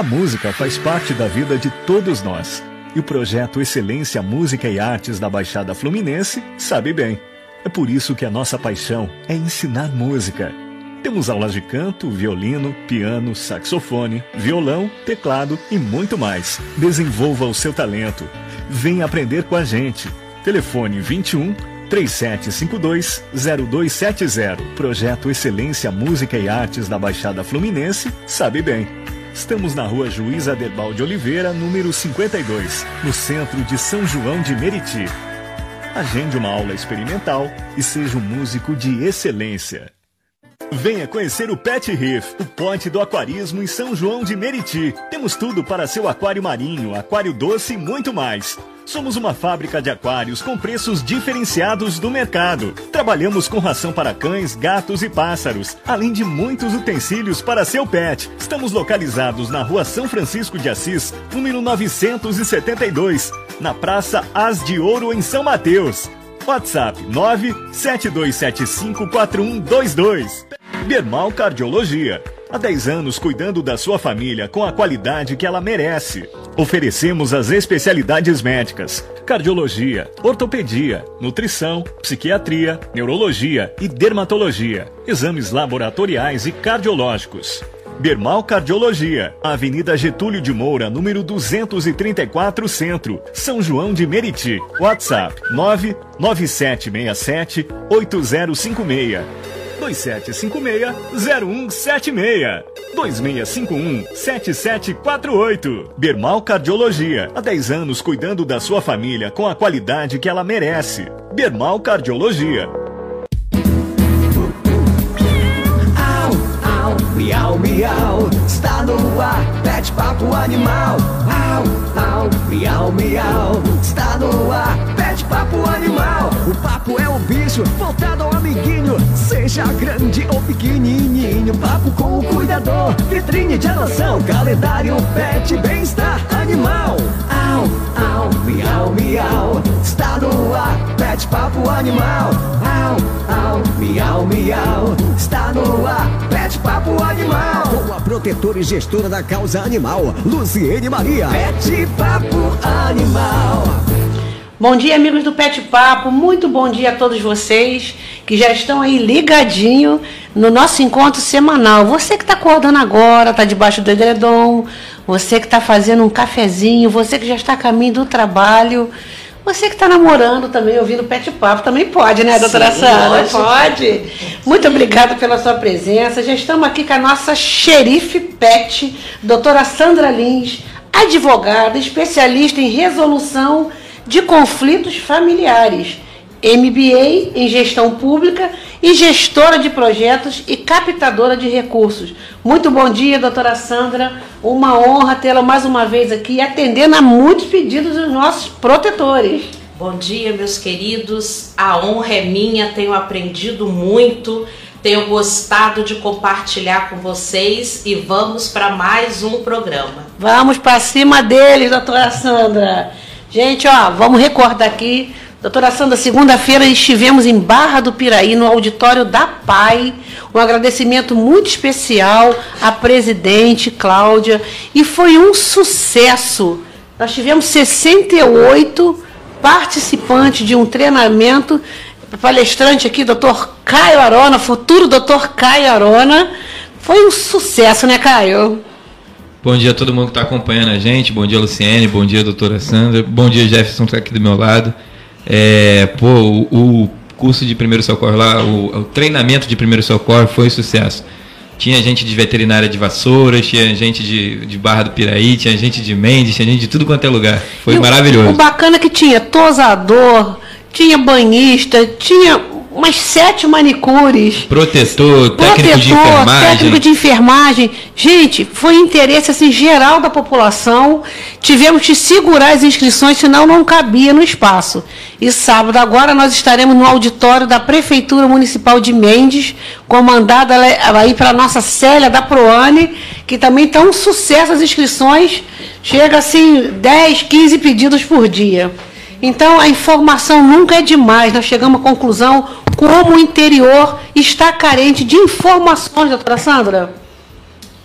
A música faz parte da vida de todos nós. E o projeto Excelência Música e Artes da Baixada Fluminense sabe bem. É por isso que a nossa paixão é ensinar música. Temos aulas de canto, violino, piano, saxofone, violão, teclado e muito mais. Desenvolva o seu talento. Venha aprender com a gente. Telefone 21 3752 0270. Projeto Excelência Música e Artes da Baixada Fluminense sabe bem. Estamos na rua Juiz Aderbal de Oliveira, número 52, no centro de São João de Meriti. Agende uma aula experimental e seja um músico de excelência. Venha conhecer o Pet Reef, o ponte do aquarismo em São João de Meriti. Temos tudo para seu aquário marinho, aquário doce e muito mais. Somos uma fábrica de aquários com preços diferenciados do mercado. Trabalhamos com ração para cães, gatos e pássaros, além de muitos utensílios para seu pet. Estamos localizados na rua São Francisco de Assis, número 972, na Praça As de Ouro, em São Mateus. WhatsApp 972754122. Bermal Cardiologia. Há 10 anos cuidando da sua família com a qualidade que ela merece. Oferecemos as especialidades médicas: cardiologia, ortopedia, nutrição, psiquiatria, neurologia e dermatologia, exames laboratoriais e cardiológicos. Bermal Cardiologia, Avenida Getúlio de Moura, número 234, Centro, São João de Meriti. WhatsApp 99767 8056. 2756-0176. 2651-7748. Bermal Cardiologia. Há 10 anos cuidando da sua família com a qualidade que ela merece. Bermal Cardiologia. Miau, miau, está no ar, pet papo animal. Au, au, miau, miau, está no ar, papo animal. O papo é o bicho, voltado ao amiguinho, seja grande ou pequenininho. Papo com o cuidador, vitrine de adoção, calendário, pet, bem-estar animal. Au, au, miau, miau, está no ar, pet papo animal. Au, au, miau, miau, está no ar, pet papo animal. Com a protetora e gestora da causa animal, Luciene Maria. Pet papo animal. Bom dia, amigos do Pet Papo. Muito bom dia a todos vocês que já estão aí ligadinho no nosso encontro semanal. Você que está acordando agora, está debaixo do edredom, você que está fazendo um cafezinho, você que já está a caminho do trabalho. Você que está namorando também, ouvindo Pet Papo, também pode, né, doutora Sim, Sandra? lógico. Pode. Muito obrigada pela sua presença. Já estamos aqui com a nossa xerife pet, doutora Sandra Lins, advogada, especialista em resolução de conflitos familiares, MBA em gestão pública e gestora de projetos e captadora de recursos. Muito bom dia, doutora Sandra. Uma honra tê-la mais uma vez aqui, atendendo a muitos pedidos dos nossos protetores. Bom dia, meus queridos. A honra é minha, tenho aprendido muito, tenho gostado de compartilhar com vocês e vamos para mais um programa. Vamos para cima deles, doutora Sandra. Gente, ó, vamos recordar aqui. Doutora Sandra, segunda-feira estivemos em Barra do Piraí, no auditório da PAI. Um agradecimento muito especial à presidente Cláudia. E foi um sucesso. Nós tivemos 68 participantes de um treinamento. Palestrante aqui, doutor Caio Arona, futuro doutor Caio Arona. Foi um sucesso, né, Caio? Bom dia a todo mundo que está acompanhando a gente. Bom dia, Luciene. Bom dia, doutora Sandra. Bom dia, Jefferson, que está aqui do meu lado. É, pô, o, o curso de primeiro socorro lá, o, o treinamento de primeiro socorro foi um sucesso. Tinha gente de veterinária de Vassouras, tinha gente de, de Barra do Piraí, tinha gente de Mendes, tinha gente de tudo quanto é lugar. Foi E o- maravilhoso. O bacana é que tinha tosador, tinha banhista, tinha umas sete manicures. Protetor, técnico de Protetor, enfermagem. técnico de enfermagem. Gente, foi interesse assim, geral da população. Tivemos que segurar as inscrições, senão não cabia no espaço. E sábado agora nós estaremos no auditório da Prefeitura Municipal de Mendes, comandada aí pela nossa Célia da Proane, que também está um sucesso as inscrições. Chega assim, 10, 15 pedidos por dia. Então a informação nunca é demais. Nós chegamos à conclusão como o interior está carente de informações, doutora Sandra.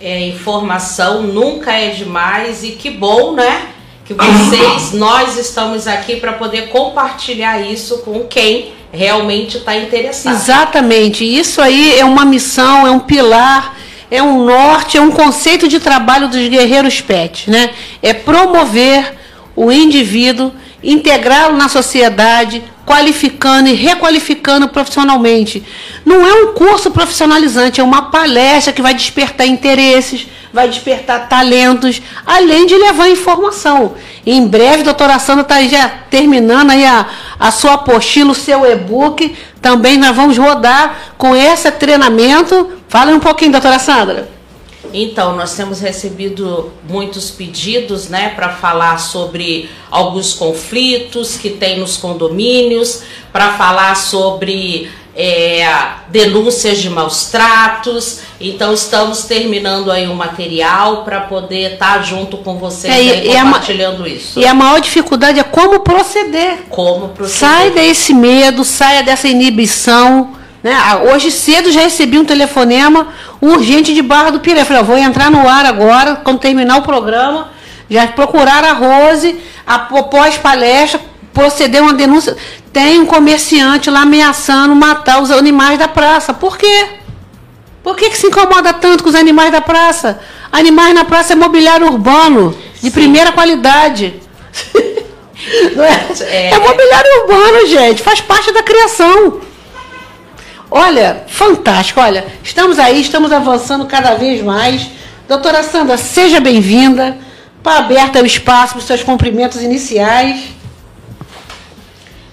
É, informação nunca é demais e que bom, né? Que vocês, nós estamos aqui para poder compartilhar isso com quem realmente está interessado. Exatamente. Isso aí é uma missão, é um pilar, é um norte, é um conceito de trabalho dos guerreiros PET, né? É promover o indivíduo, integrá-lo na sociedade, qualificando e requalificando profissionalmente. Não é um curso profissionalizante, é uma palestra que vai despertar interesses, vai despertar talentos, além de levar informação. Em breve, a doutora Sandra está já terminando aí a, a sua apostila, o seu e-book. Também nós vamos rodar com esse treinamento. Fala um pouquinho, doutora Sandra. Então, nós temos recebido muitos pedidos né, para falar sobre alguns conflitos que tem nos condomínios, para falar sobre é, denúncias de maus tratos. Então estamos terminando aí um material para poder estar tá junto com vocês é, aí, compartilhando a, isso. E a maior dificuldade é como proceder. Como proceder. Sai desse medo, saia dessa inibição. Né? Ah, hoje cedo já recebi um telefonema urgente de Barra do Piré. Falei, vou entrar no ar agora, quando terminar o programa. Já procurar a Rose, após palestra, proceder uma denúncia. Tem um comerciante lá ameaçando matar os animais da praça. Por quê? Por que, que se incomoda tanto com os animais da praça? Animais na praça é mobiliário urbano, de Sim. primeira qualidade. é? É. é mobiliário urbano, gente, faz parte da criação. Olha, fantástico. Olha, estamos aí, estamos avançando cada vez mais. Doutora Sandra, seja bem-vinda. Para aberta o espaço para os seus cumprimentos iniciais.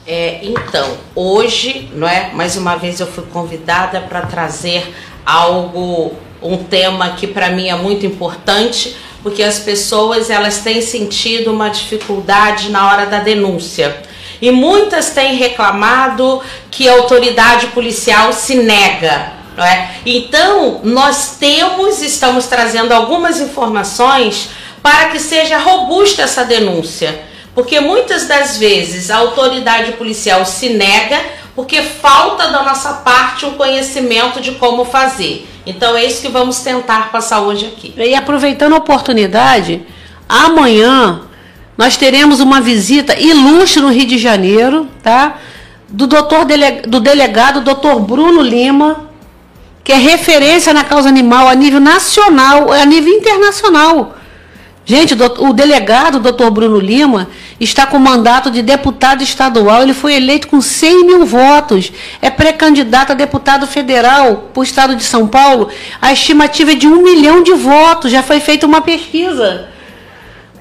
É, então, hoje, não é? Mais uma vez eu fui convidada para trazer algo, um tema que para mim é muito importante, porque as pessoas elas têm sentido uma dificuldade na hora da denúncia. E muitas têm reclamado que a autoridade policial se nega. Não é? Então, nós temos, estamos trazendo algumas informações para que seja robusta essa denúncia porque muitas das vezes a autoridade policial se nega porque falta da nossa parte um conhecimento de como fazer. Então é isso que vamos tentar passar hoje aqui. E aproveitando a oportunidade, amanhã nós teremos uma visita ilustre no Rio de Janeiro, tá? Do doutor do delegado doutor Bruno Lima, que é referência na causa animal a nível nacional, a nível internacional. Gente, o delegado, doutor Bruno Lima, está com mandato de deputado estadual. Ele foi eleito com 100 mil votos. É pré-candidato a deputado federal para o estado de São Paulo. A estimativa é de um milhão de votos. Já foi feita uma pesquisa.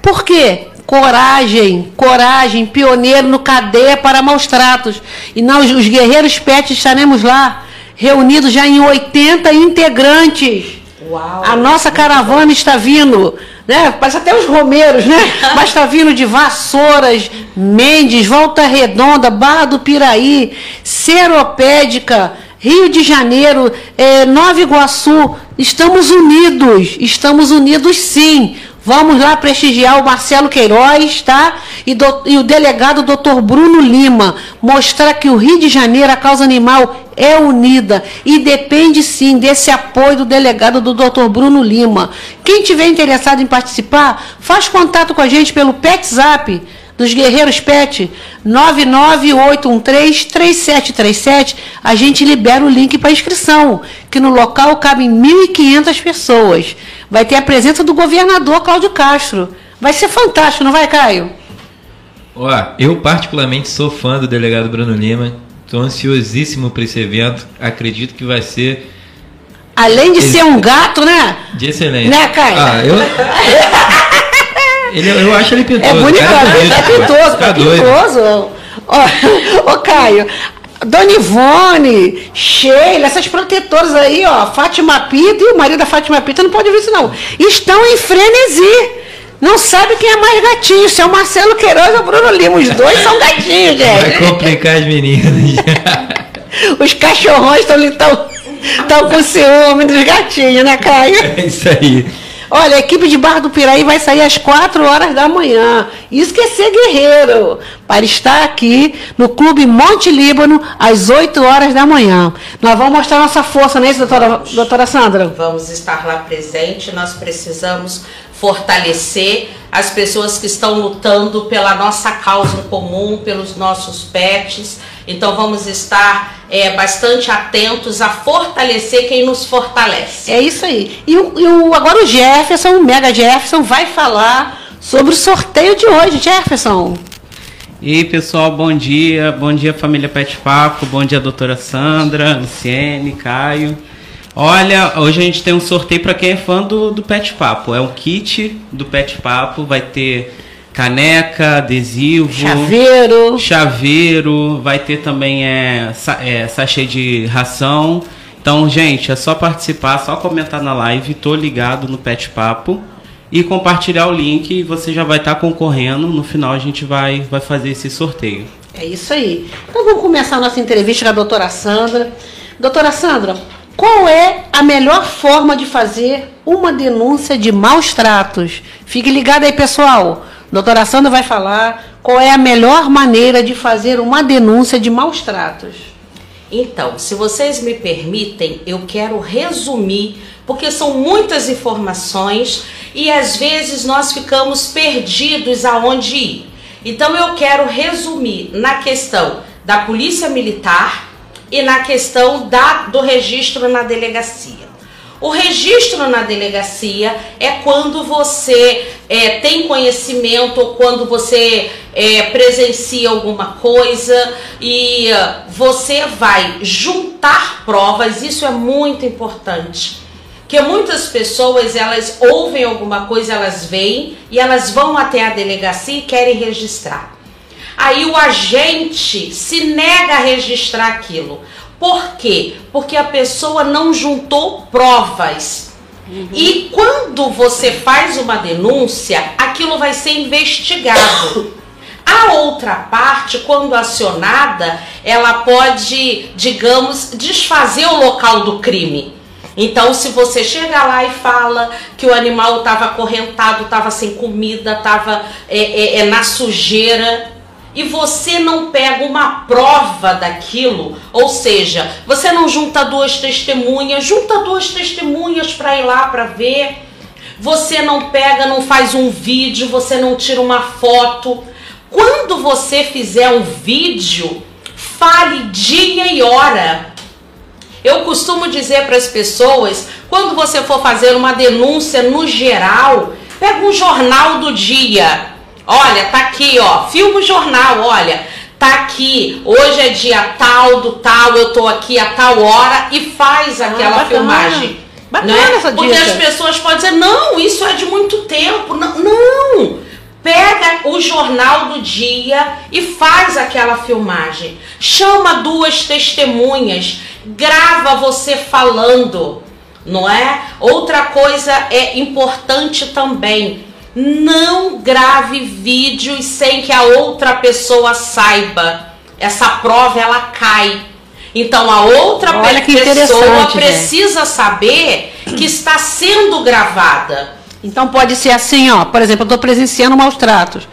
Por quê? Coragem, coragem, pioneiro no cadeia para maus tratos. E nós, os guerreiros PET, estaremos lá, reunidos já em 80 integrantes. Uau. A nossa caravana está vindo né? Parece até os romeiros, né? Mas está vindo de Vassouras, Mendes, Volta Redonda, Barra do Piraí, Seropédica, Rio de Janeiro, é, Nova Iguaçu. Estamos unidos, estamos unidos sim. Vamos lá prestigiar o Marcelo Queiroz, tá? E, do, e o delegado doutor Bruno Lima. Mostrar que o Rio de Janeiro, a causa animal, é unida. E depende sim desse apoio do delegado do doutor Bruno Lima. Quem tiver interessado em participar, faz contato com a gente pelo PetZap dos Guerreiros Pet 998133737, a gente libera o link para inscrição, que no local cabem 1.500 pessoas. Vai ter a presença do governador Cláudio Castro. Vai ser fantástico, não vai, Caio? Ó, eu particularmente sou fã do delegado Bruno Lima. Estou ansiosíssimo para esse evento. Acredito que vai ser Além de ser um gato, né? De excelente. Né, Caio? Ah, eu... Ele, eu acho ele pintoso. É bonito, é, é pintoso, tá é pintoso. Ô, ô, Caio, Dona Ivone, Sheila, essas protetoras aí, ó, Fátima Pita e o marido da Fátima Pita, não pode ver isso não, estão em frenesi. Não sabe quem é mais gatinho, se é o Marcelo Queiroz ou o Bruno Lima. Os dois são gatinhos, gente. Vai complicar as meninas. Os cachorrões estão tão, tão com ciúme dos gatinhos, né, Caio? É isso aí. Olha, a equipe de Barra do Piraí vai sair às 4 horas da manhã. Isso que é ser guerreiro. Para estar aqui no Clube Monte Líbano às 8 horas da manhã. Nós vamos mostrar nossa força, não é isso, doutora, doutora Sandra? Vamos estar lá presente. Nós precisamos fortalecer as pessoas que estão lutando pela nossa causa em comum, pelos nossos pets. Então vamos estar é, bastante atentos a fortalecer quem nos fortalece. É isso aí. E, o, e o, agora o Jefferson, o Mega Jefferson, vai falar sobre o sorteio de hoje. Jefferson. E aí, pessoal, bom dia. Bom dia, família Pet Papo. Bom dia, doutora Sandra, Luciene, Caio. Olha, hoje a gente tem um sorteio para quem é fã do, do Pet Papo. É um kit do Pet Papo, vai ter caneca, adesivo, chaveiro, chaveiro, vai ter também é, é, sachê de ração. Então, gente, é só participar, só comentar na live, tô ligado no Pet Papo e compartilhar o link e você já vai estar tá concorrendo. No final a gente vai, vai fazer esse sorteio. É isso aí. Então vamos começar a nossa entrevista com a doutora Sandra. Doutora Sandra, qual é a melhor forma de fazer uma denúncia de maus tratos? Fique ligado aí, pessoal. Doutora Sandra vai falar qual é a melhor maneira de fazer uma denúncia de maus tratos. Então, se vocês me permitem, eu quero resumir, porque são muitas informações e às vezes nós ficamos perdidos aonde ir. Então, eu quero resumir na questão da Polícia Militar e na questão da, do registro na delegacia. O registro na delegacia é quando você é, tem conhecimento ou quando você é, presencia alguma coisa e uh, você vai juntar provas, isso é muito importante. Porque muitas pessoas elas ouvem alguma coisa, elas veem e elas vão até a delegacia e querem registrar. Aí o agente se nega a registrar aquilo. Por quê? Porque a pessoa não juntou provas. Uhum. E quando você faz uma denúncia, aquilo vai ser investigado. A outra parte, quando acionada, ela pode, digamos, desfazer o local do crime. Então, se você chega lá e fala que o animal estava acorrentado, estava sem comida, estava é, é, é, na sujeira, e você não pega uma prova daquilo, ou seja, você não junta duas testemunhas, junta duas testemunhas para ir lá para ver. Você não pega, não faz um vídeo, você não tira uma foto. Quando você fizer um vídeo, fale dia e hora. Eu costumo dizer para as pessoas, quando você for fazer uma denúncia no geral, pega um jornal do dia Olha, tá aqui, ó. Filma o jornal, olha. Tá aqui, hoje é dia tal do tal, eu tô aqui a tal hora e faz ah, aquela ah, filmagem. Bacana né? essa Porque dica. as pessoas podem dizer, não, isso é de muito tempo. Não, não! Pega o jornal do dia e faz aquela filmagem. Chama duas testemunhas, grava você falando, não é? Outra coisa é importante também não grave vídeos sem que a outra pessoa saiba. Essa prova ela cai. Então a outra Olha pessoa precisa gente. saber que está sendo gravada. Então pode ser assim, ó. Por exemplo, eu estou presenciando maus tratos.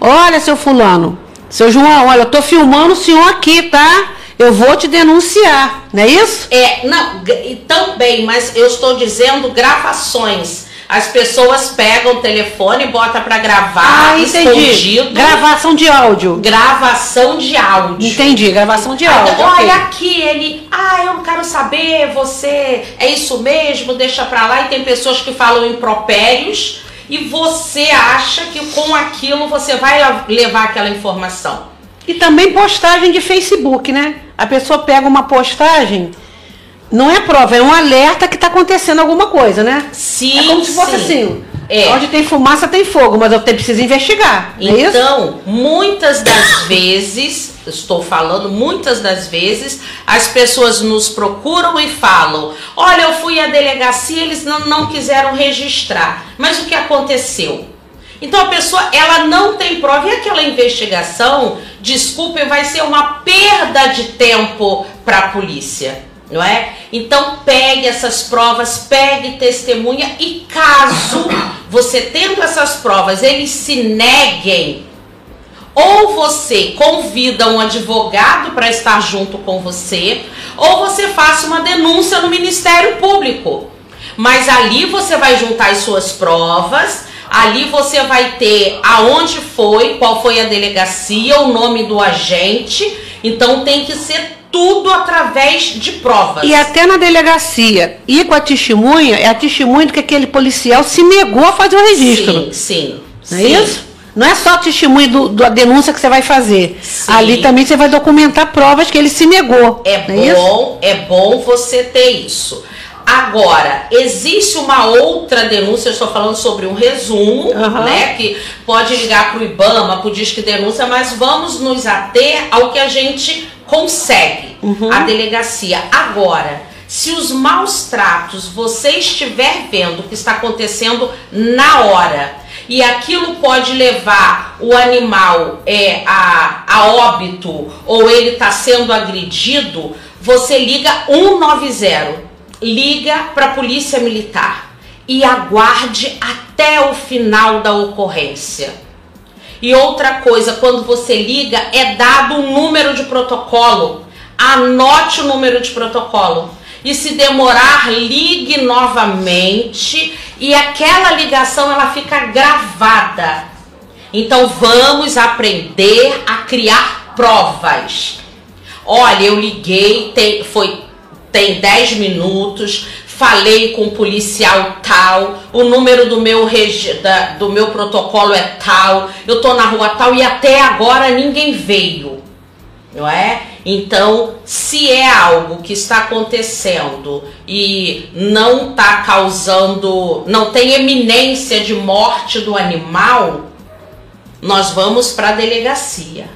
Olha, seu fulano, seu João, olha, eu estou filmando o senhor aqui, tá? Eu vou te denunciar, não é isso? É, não, também, mas eu estou dizendo gravações. As pessoas pegam o telefone, bota para gravar, ah, escondido. Gravação de áudio. Gravação de áudio. Entendi, gravação de áudio. Olha okay. aqui, ele, ah, eu quero saber, você é isso mesmo, deixa pra lá. E tem pessoas que falam impropérios e você acha que com aquilo você vai levar aquela informação. E também postagem de Facebook, né? A pessoa pega uma postagem não é prova, é um alerta que está acontecendo alguma coisa, né? Sim. É como se fosse sim. assim. É. Onde tem fumaça tem fogo, mas eu preciso investigar. É então, é muitas das vezes, estou falando, muitas das vezes, as pessoas nos procuram e falam: Olha, eu fui à delegacia, eles não, não quiseram registrar. Mas o que aconteceu? Então a pessoa ela não tem prova e aquela investigação, desculpe, vai ser uma perda de tempo para a polícia não é? Então pegue essas provas, pegue testemunha e caso você tendo essas provas, eles se neguem, ou você convida um advogado para estar junto com você, ou você faça uma denúncia no Ministério Público. Mas ali você vai juntar as suas provas, ali você vai ter aonde foi, qual foi a delegacia, o nome do agente. Então tem que ser tudo através de provas. E até na delegacia, ir com a testemunha, é a testemunha que aquele policial se negou a fazer o registro. Sim, sim. Não sim. é isso? Não é só testemunho do, da denúncia que você vai fazer. Sim. Ali também você vai documentar provas que ele se negou. É isso? bom, é bom você ter isso. Agora, existe uma outra denúncia, eu estou falando sobre um resumo, Aham. né? Que pode ligar para o IBAMA, para o Disque Denúncia, mas vamos nos ater ao que a gente consegue, Uhum. a delegacia. Agora, se os maus tratos você estiver vendo que está acontecendo na hora e aquilo pode levar o animal é, a, a óbito ou ele está sendo agredido, você liga 190 liga para a polícia militar e aguarde até o final da ocorrência. E outra coisa, quando você liga, é dado um número de protocolo. Anote o número de protocolo. E se demorar, ligue novamente e aquela ligação ela fica gravada. Então vamos aprender a criar provas. Olha, eu liguei, tem, foi tem 10 minutos, falei com o policial tal, o número do meu, da- do meu protocolo é tal, eu tô na rua tal e até agora ninguém veio. Não é? Então, se é algo que está acontecendo e não está causando, não tem eminência de morte do animal, nós vamos para a delegacia.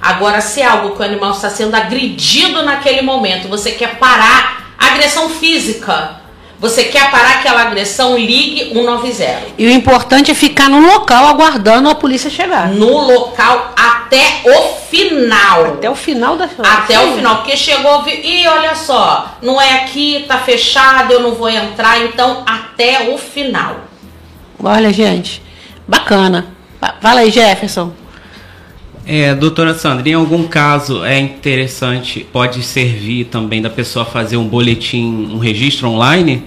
Agora, se é algo que o animal está sendo agredido naquele momento, você quer parar agressão física, você quer parar aquela agressão, ligue 190. E o importante é ficar no local aguardando a polícia chegar. No local até o final. Até o final da Até o final, porque chegou e olha só, não é aqui, tá fechado, eu não vou entrar, então até o final. Olha, gente, bacana. Fala aí, Jefferson. É, doutora Sandra, em algum caso é interessante, pode servir também da pessoa fazer um boletim, um registro online?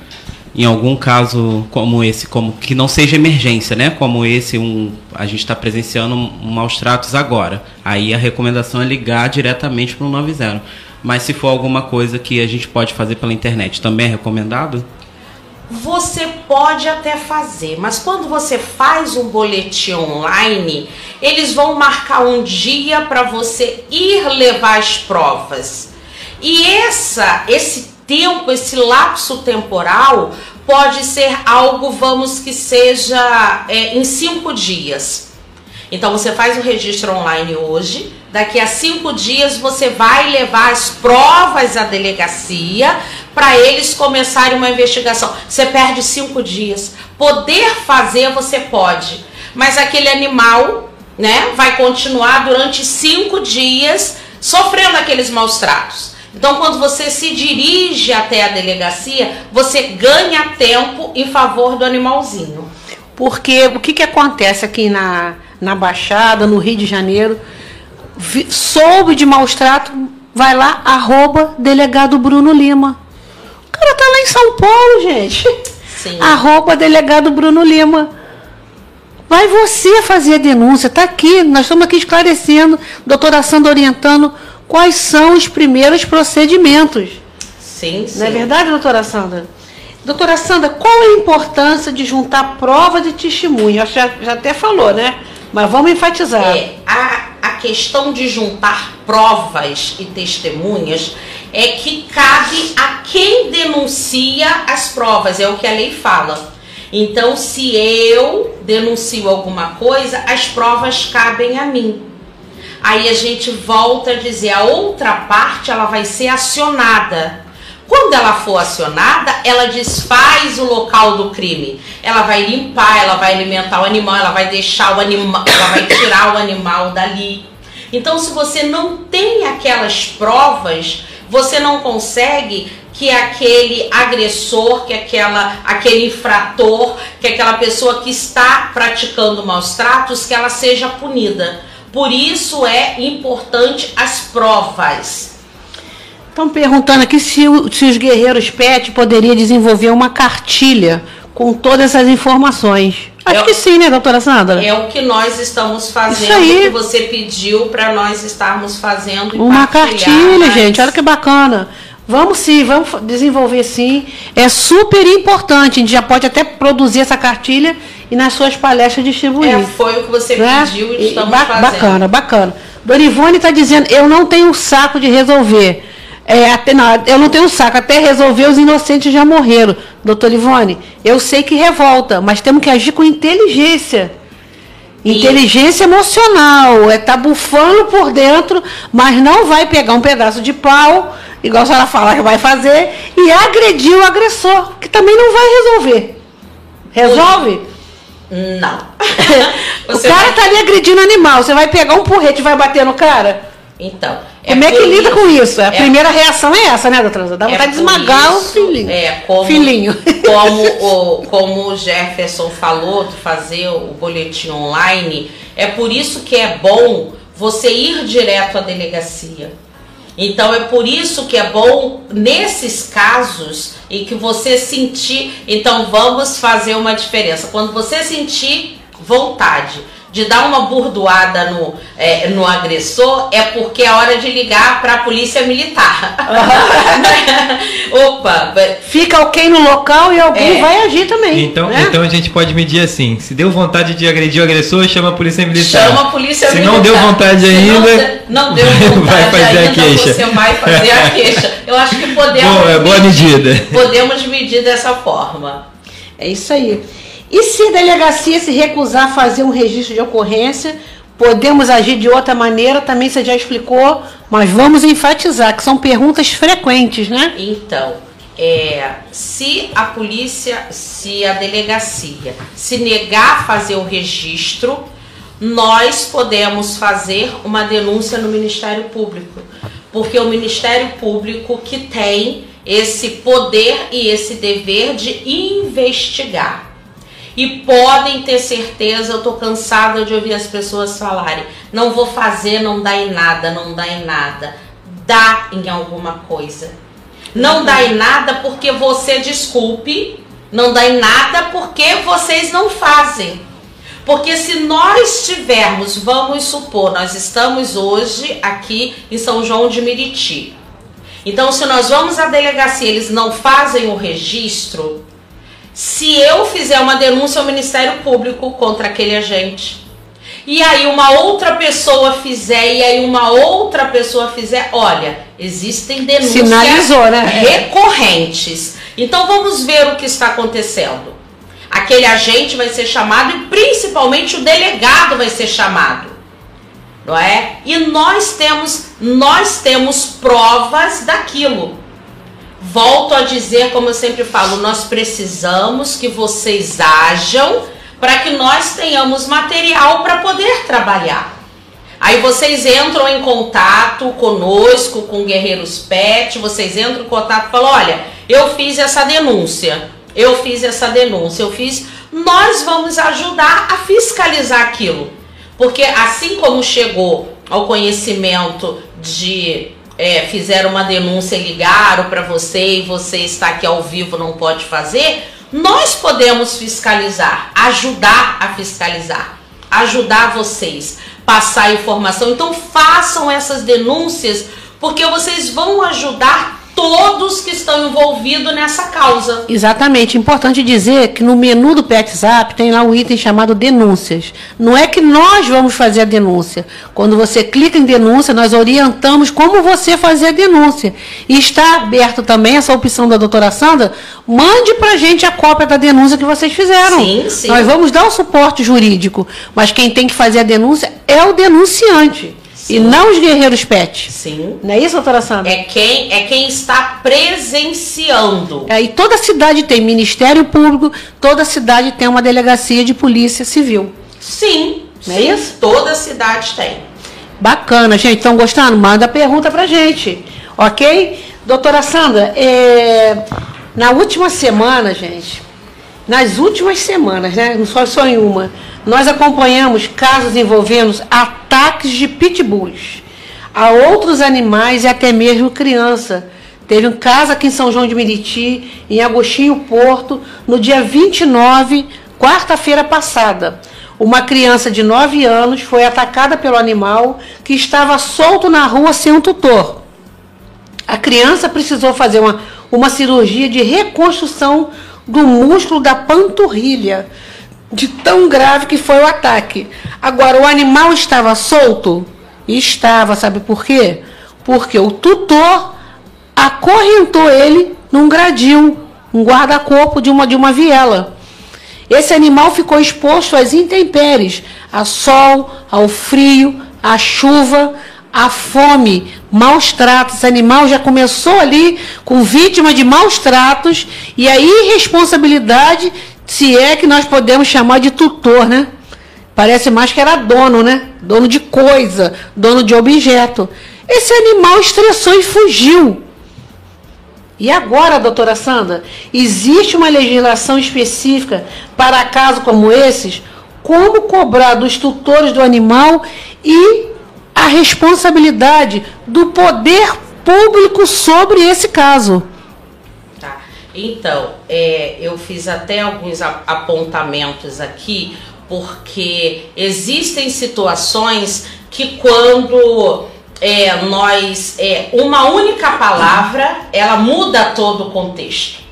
Em algum caso como esse, como que não seja emergência, né? Como esse, um, a gente está presenciando um, maus tratos agora. Aí a recomendação é ligar diretamente para o 90. Mas se for alguma coisa que a gente pode fazer pela internet, também é recomendado? Você pode até fazer, mas quando você faz um boletim online, eles vão marcar um dia para você ir levar as provas. E essa, esse tempo, esse lapso temporal, pode ser algo, vamos que seja é, em cinco dias. Então você faz o registro online hoje, daqui a cinco dias você vai levar as provas à delegacia para eles começarem uma investigação. Você perde cinco dias. Poder fazer você pode, mas aquele animal, né, vai continuar durante cinco dias sofrendo aqueles maus tratos. Então, quando você se dirige até a delegacia, você ganha tempo em favor do animalzinho. Porque o que, que acontece aqui na, na Baixada, no Rio de Janeiro? Vi- soube de maus tratos, vai lá, arroba delegado Bruno Lima. O cara tá lá em São Paulo, gente. Sim. Arroba delegado Bruno Lima. Vai você fazer a denúncia, tá aqui, nós estamos aqui esclarecendo, doutora Sandra orientando quais são os primeiros procedimentos. Sim, sim. Não é verdade, doutora Sandra? Doutora Sandra, qual é a importância de juntar prova de testemunho? Acho que Já, já até falou, né? Mas vamos enfatizar. É, a, a questão de juntar provas e testemunhas é que cabe a quem denuncia as provas, é o que a lei fala. Então, se eu denuncio alguma coisa, as provas cabem a mim. Aí a gente volta a dizer, a outra parte ela vai ser acionada. Quando ela for acionada, ela desfaz o local do crime. Ela vai limpar, ela vai alimentar o animal, ela vai deixar o animal, ela vai tirar o animal dali. Então, se você não tem aquelas provas, você não consegue que aquele agressor, que aquela, aquele infrator, que aquela pessoa que está praticando maus tratos, que ela seja punida. Por isso é importante as provas. Estão perguntando aqui se, se os guerreiros PET poderia desenvolver uma cartilha com todas essas informações. Acho é, que sim, né, doutora Sandra? É o que nós estamos fazendo, Isso aí. que você pediu para nós estarmos fazendo. Uma cartilha, gente, olha que bacana. Vamos sim, vamos desenvolver sim. É super importante. A gente já pode até produzir essa cartilha e nas suas palestras distribuir. É, foi o que você né? pediu e estamos ba fazendo. Bacana, bacana. Dona Ivone está dizendo, eu não tenho saco de resolver. É, até, não, eu não tenho saco, até resolver os inocentes já morreram. Doutor Ivone, eu sei que revolta, mas temos que agir com inteligência. Inteligência emocional, é tá bufando por dentro, mas não vai pegar um pedaço de pau igual a senhora fala que vai fazer, e agredir o agressor, que também não vai resolver. Resolve? Não. o cara vai... tá ali agredindo animal, você vai pegar um porrete e vai bater no cara? Então. É como é que lida com isso? A é, primeira reação é essa, né, doutora? Dá é vontade de esmagar isso, o filhinho. É, como, filhinho. Como o, como o Jefferson falou, de fazer o boletim online, é por isso que é bom você ir direto à delegacia então é por isso que é bom nesses casos em que você sentir, então vamos fazer uma diferença. Quando você sentir vontade de dar uma burdoada no, é, no agressor, é porque é hora de ligar para a polícia militar. Opa! Fica alguém no local e alguém é. vai agir também. Então, né? então a gente pode medir assim: se deu vontade de agredir o agressor, chama a polícia militar. Chama a polícia se militar. Se não deu vontade se ainda. Não, não deu vontade vai fazer ainda, a queixa. você vai fazer a queixa. Eu acho que podemos. Boa, é boa medida. Podemos medir dessa forma. É isso aí. E se a delegacia se recusar a fazer um registro de ocorrência, podemos agir de outra maneira, também você já explicou, mas vamos enfatizar que são perguntas frequentes, né? Então, é, se a polícia, se a delegacia se negar a fazer o registro, nós podemos fazer uma denúncia no Ministério Público, porque o Ministério Público que tem esse poder e esse dever de investigar. E podem ter certeza, eu tô cansada de ouvir as pessoas falarem: não vou fazer, não dá em nada, não dá em nada. Dá em alguma coisa. Não dá em nada porque você, desculpe, não dá em nada porque vocês não fazem. Porque se nós tivermos, vamos supor, nós estamos hoje aqui em São João de Meriti. Então, se nós vamos à delegacia, eles não fazem o registro, se eu fizer uma denúncia ao Ministério Público contra aquele agente, e aí uma outra pessoa fizer, e aí uma outra pessoa fizer, olha, existem denúncias né? recorrentes. Então vamos ver o que está acontecendo. Aquele agente vai ser chamado e principalmente o delegado vai ser chamado. Não é? E nós temos nós temos provas daquilo. Volto a dizer, como eu sempre falo, nós precisamos que vocês ajam para que nós tenhamos material para poder trabalhar. Aí vocês entram em contato conosco, com Guerreiros Pet, vocês entram em contato e falam: olha, eu fiz essa denúncia, eu fiz essa denúncia, eu fiz. Nós vamos ajudar a fiscalizar aquilo. Porque assim como chegou ao conhecimento de é, fizeram uma denúncia ligaram para você e você está aqui ao vivo não pode fazer, nós podemos fiscalizar, ajudar a fiscalizar, ajudar vocês, passar informação. Então façam essas denúncias porque vocês vão ajudar todos que estão envolvidos nessa causa. Exatamente. Importante dizer que no menu do PETZAP tem lá um item chamado denúncias. Não é que nós vamos fazer a denúncia. Quando você clica em denúncia, nós orientamos como você fazer a denúncia. E está aberto também essa opção da doutora Sandra. Mande para a gente a cópia da denúncia que vocês fizeram. Sim, sim. Nós vamos dar o suporte jurídico. Mas quem tem que fazer a denúncia é o denunciante. Sim. E não os guerreiros pet. Sim. Não é isso, doutora Sandra? É quem, é quem está presenciando. É, e toda cidade tem Ministério Público, toda cidade tem uma delegacia de polícia civil. Sim. Não é isso? Toda cidade tem. Bacana, gente. Estão gostando? Manda pergunta pra gente. Ok? Doutora Sandra, é, na última semana, gente, nas últimas semanas, né? Não só, só em uma, nós acompanhamos casos envolvendo ataques de pitbulls a outros animais e até mesmo criança. Teve um caso aqui em São João de Meriti, em Agostinho Porto, no dia 29, quarta-feira passada. Uma criança de 9 anos foi atacada pelo animal que estava solto na rua sem um tutor. A criança precisou fazer uma, uma cirurgia de reconstrução do músculo da panturrilha, de tão grave que foi o ataque. Agora, o animal estava solto? Estava, sabe por quê? Porque o tutor acorrentou ele num gradil, um guarda-corpo de uma, de uma viela. Esse animal ficou exposto às intempéries, ao sol, ao frio, à chuva, à fome, maus tratos. Esse animal já começou ali com vítima de maus tratos e a irresponsabilidade, se é que nós podemos chamar de tutor, né? Parece mais que era dono, né? Dono de coisa, dono de objeto. Esse animal estressou e fugiu. E agora, doutora Sandra, existe uma legislação específica para casos como esses? Como cobrar dos tutores do animal e a responsabilidade do poder público sobre esse caso? Então, é, eu fiz até alguns apontamentos aqui porque existem situações que quando é, nós é, uma única palavra ela muda todo o contexto.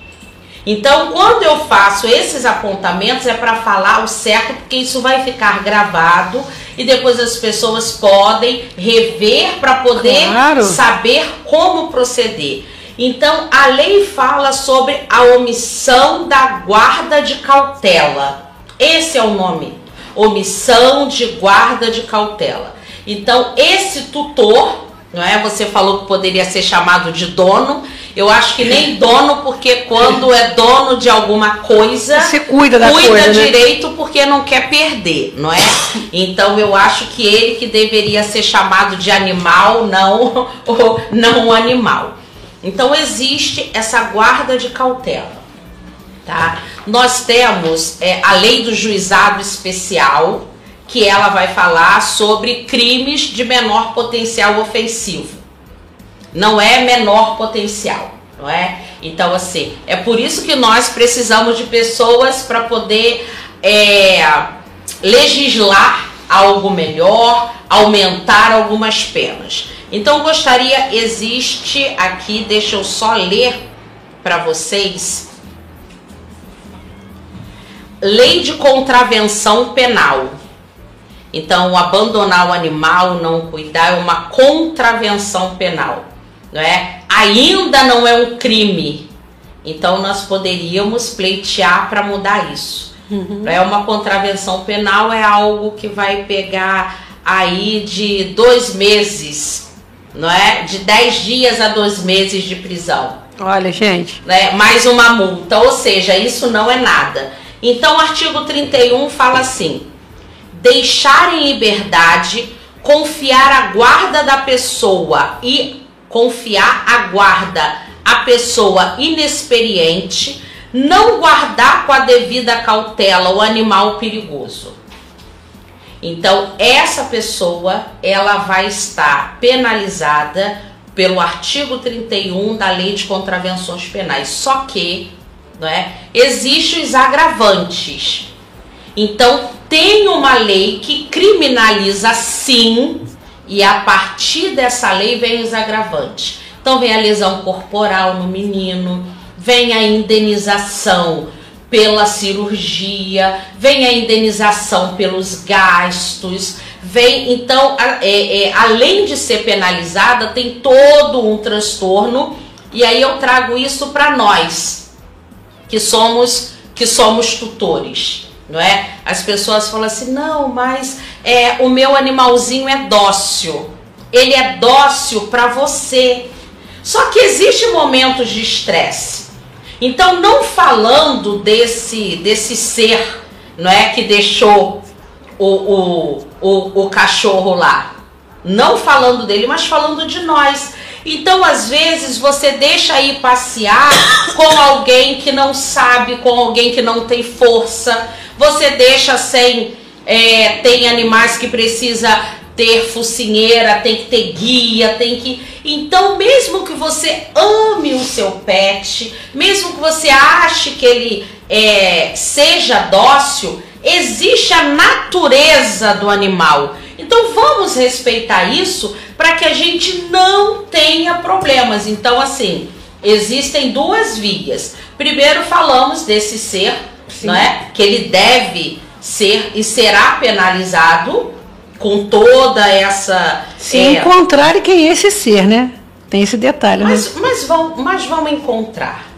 Então, quando eu faço esses apontamentos é para falar o certo, porque isso vai ficar gravado e depois as pessoas podem rever para poder claro. saber como proceder. Então, a lei fala sobre a omissão da guarda de cautela. Esse é o nome. Omissão de guarda de cautela. Então, esse tutor, não é? Você falou que poderia ser chamado de dono. Eu acho que nem dono, porque quando é dono de alguma coisa, você cuida da cuida coisa, né? direito né? porque não quer perder, não é? Então eu acho que ele que deveria ser chamado de animal, não ou não animal. Então existe essa guarda de cautela. Tá? Nós temos é, a lei do juizado especial, que ela vai falar sobre crimes de menor potencial ofensivo. Não é menor potencial, não é? Então, assim, é por isso que nós precisamos de pessoas para poder é, legislar algo melhor, aumentar algumas penas. Então, gostaria, existe aqui, deixa eu só ler para vocês lei de contravenção penal. Então, abandonar o animal, não cuidar, é uma contravenção penal, não é? Ainda não é um crime. Então, nós poderíamos pleitear para mudar isso. Uhum. É uma contravenção penal, é algo que vai pegar aí de dois meses, não é? De dez dias a dois meses de prisão. Olha, gente. Né? Mais uma multa, ou seja, isso não é nada. Então, o artigo 31 fala assim: deixar em liberdade, confiar a guarda da pessoa e confiar a guarda a pessoa inexperiente, não guardar com a devida cautela o animal perigoso. Então, essa pessoa, ela vai estar penalizada pelo artigo 31 da Lei de Contravenções Penais. Só que não é? Existem os agravantes. Então, tem uma lei que criminaliza sim, e a partir dessa lei vem os agravantes. Então, vem a lesão corporal no menino, vem a indenização pela cirurgia, vem a indenização pelos gastos, vem então, é, é, além de ser penalizada, tem todo um transtorno, e aí eu trago isso para nós que somos que somos tutores, não é? As pessoas falam assim: "Não, mas é o meu animalzinho é dócil. Ele é dócil para você". Só que existe momentos de estresse. Então, não falando desse desse ser, não é que deixou o, o, o, o cachorro lá. Não falando dele, mas falando de nós Então, às vezes, você deixa ir passear com alguém que não sabe, com alguém que não tem força. Você deixa sem. É, tem animais que precisa ter focinheira, tem que ter guia, tem que. Então, mesmo que você ame o seu pet, mesmo que você ache que ele é, seja dócil, existe a natureza do animal. Então, vamos respeitar isso para que a gente não tenha problemas. Então, assim, existem duas vias. Primeiro, falamos desse ser, não é? Que ele deve ser e será penalizado com toda essa. Se é, encontrar quem é esse ser, né? Tem esse detalhe, mas, né? Mas vão, mas vão encontrar.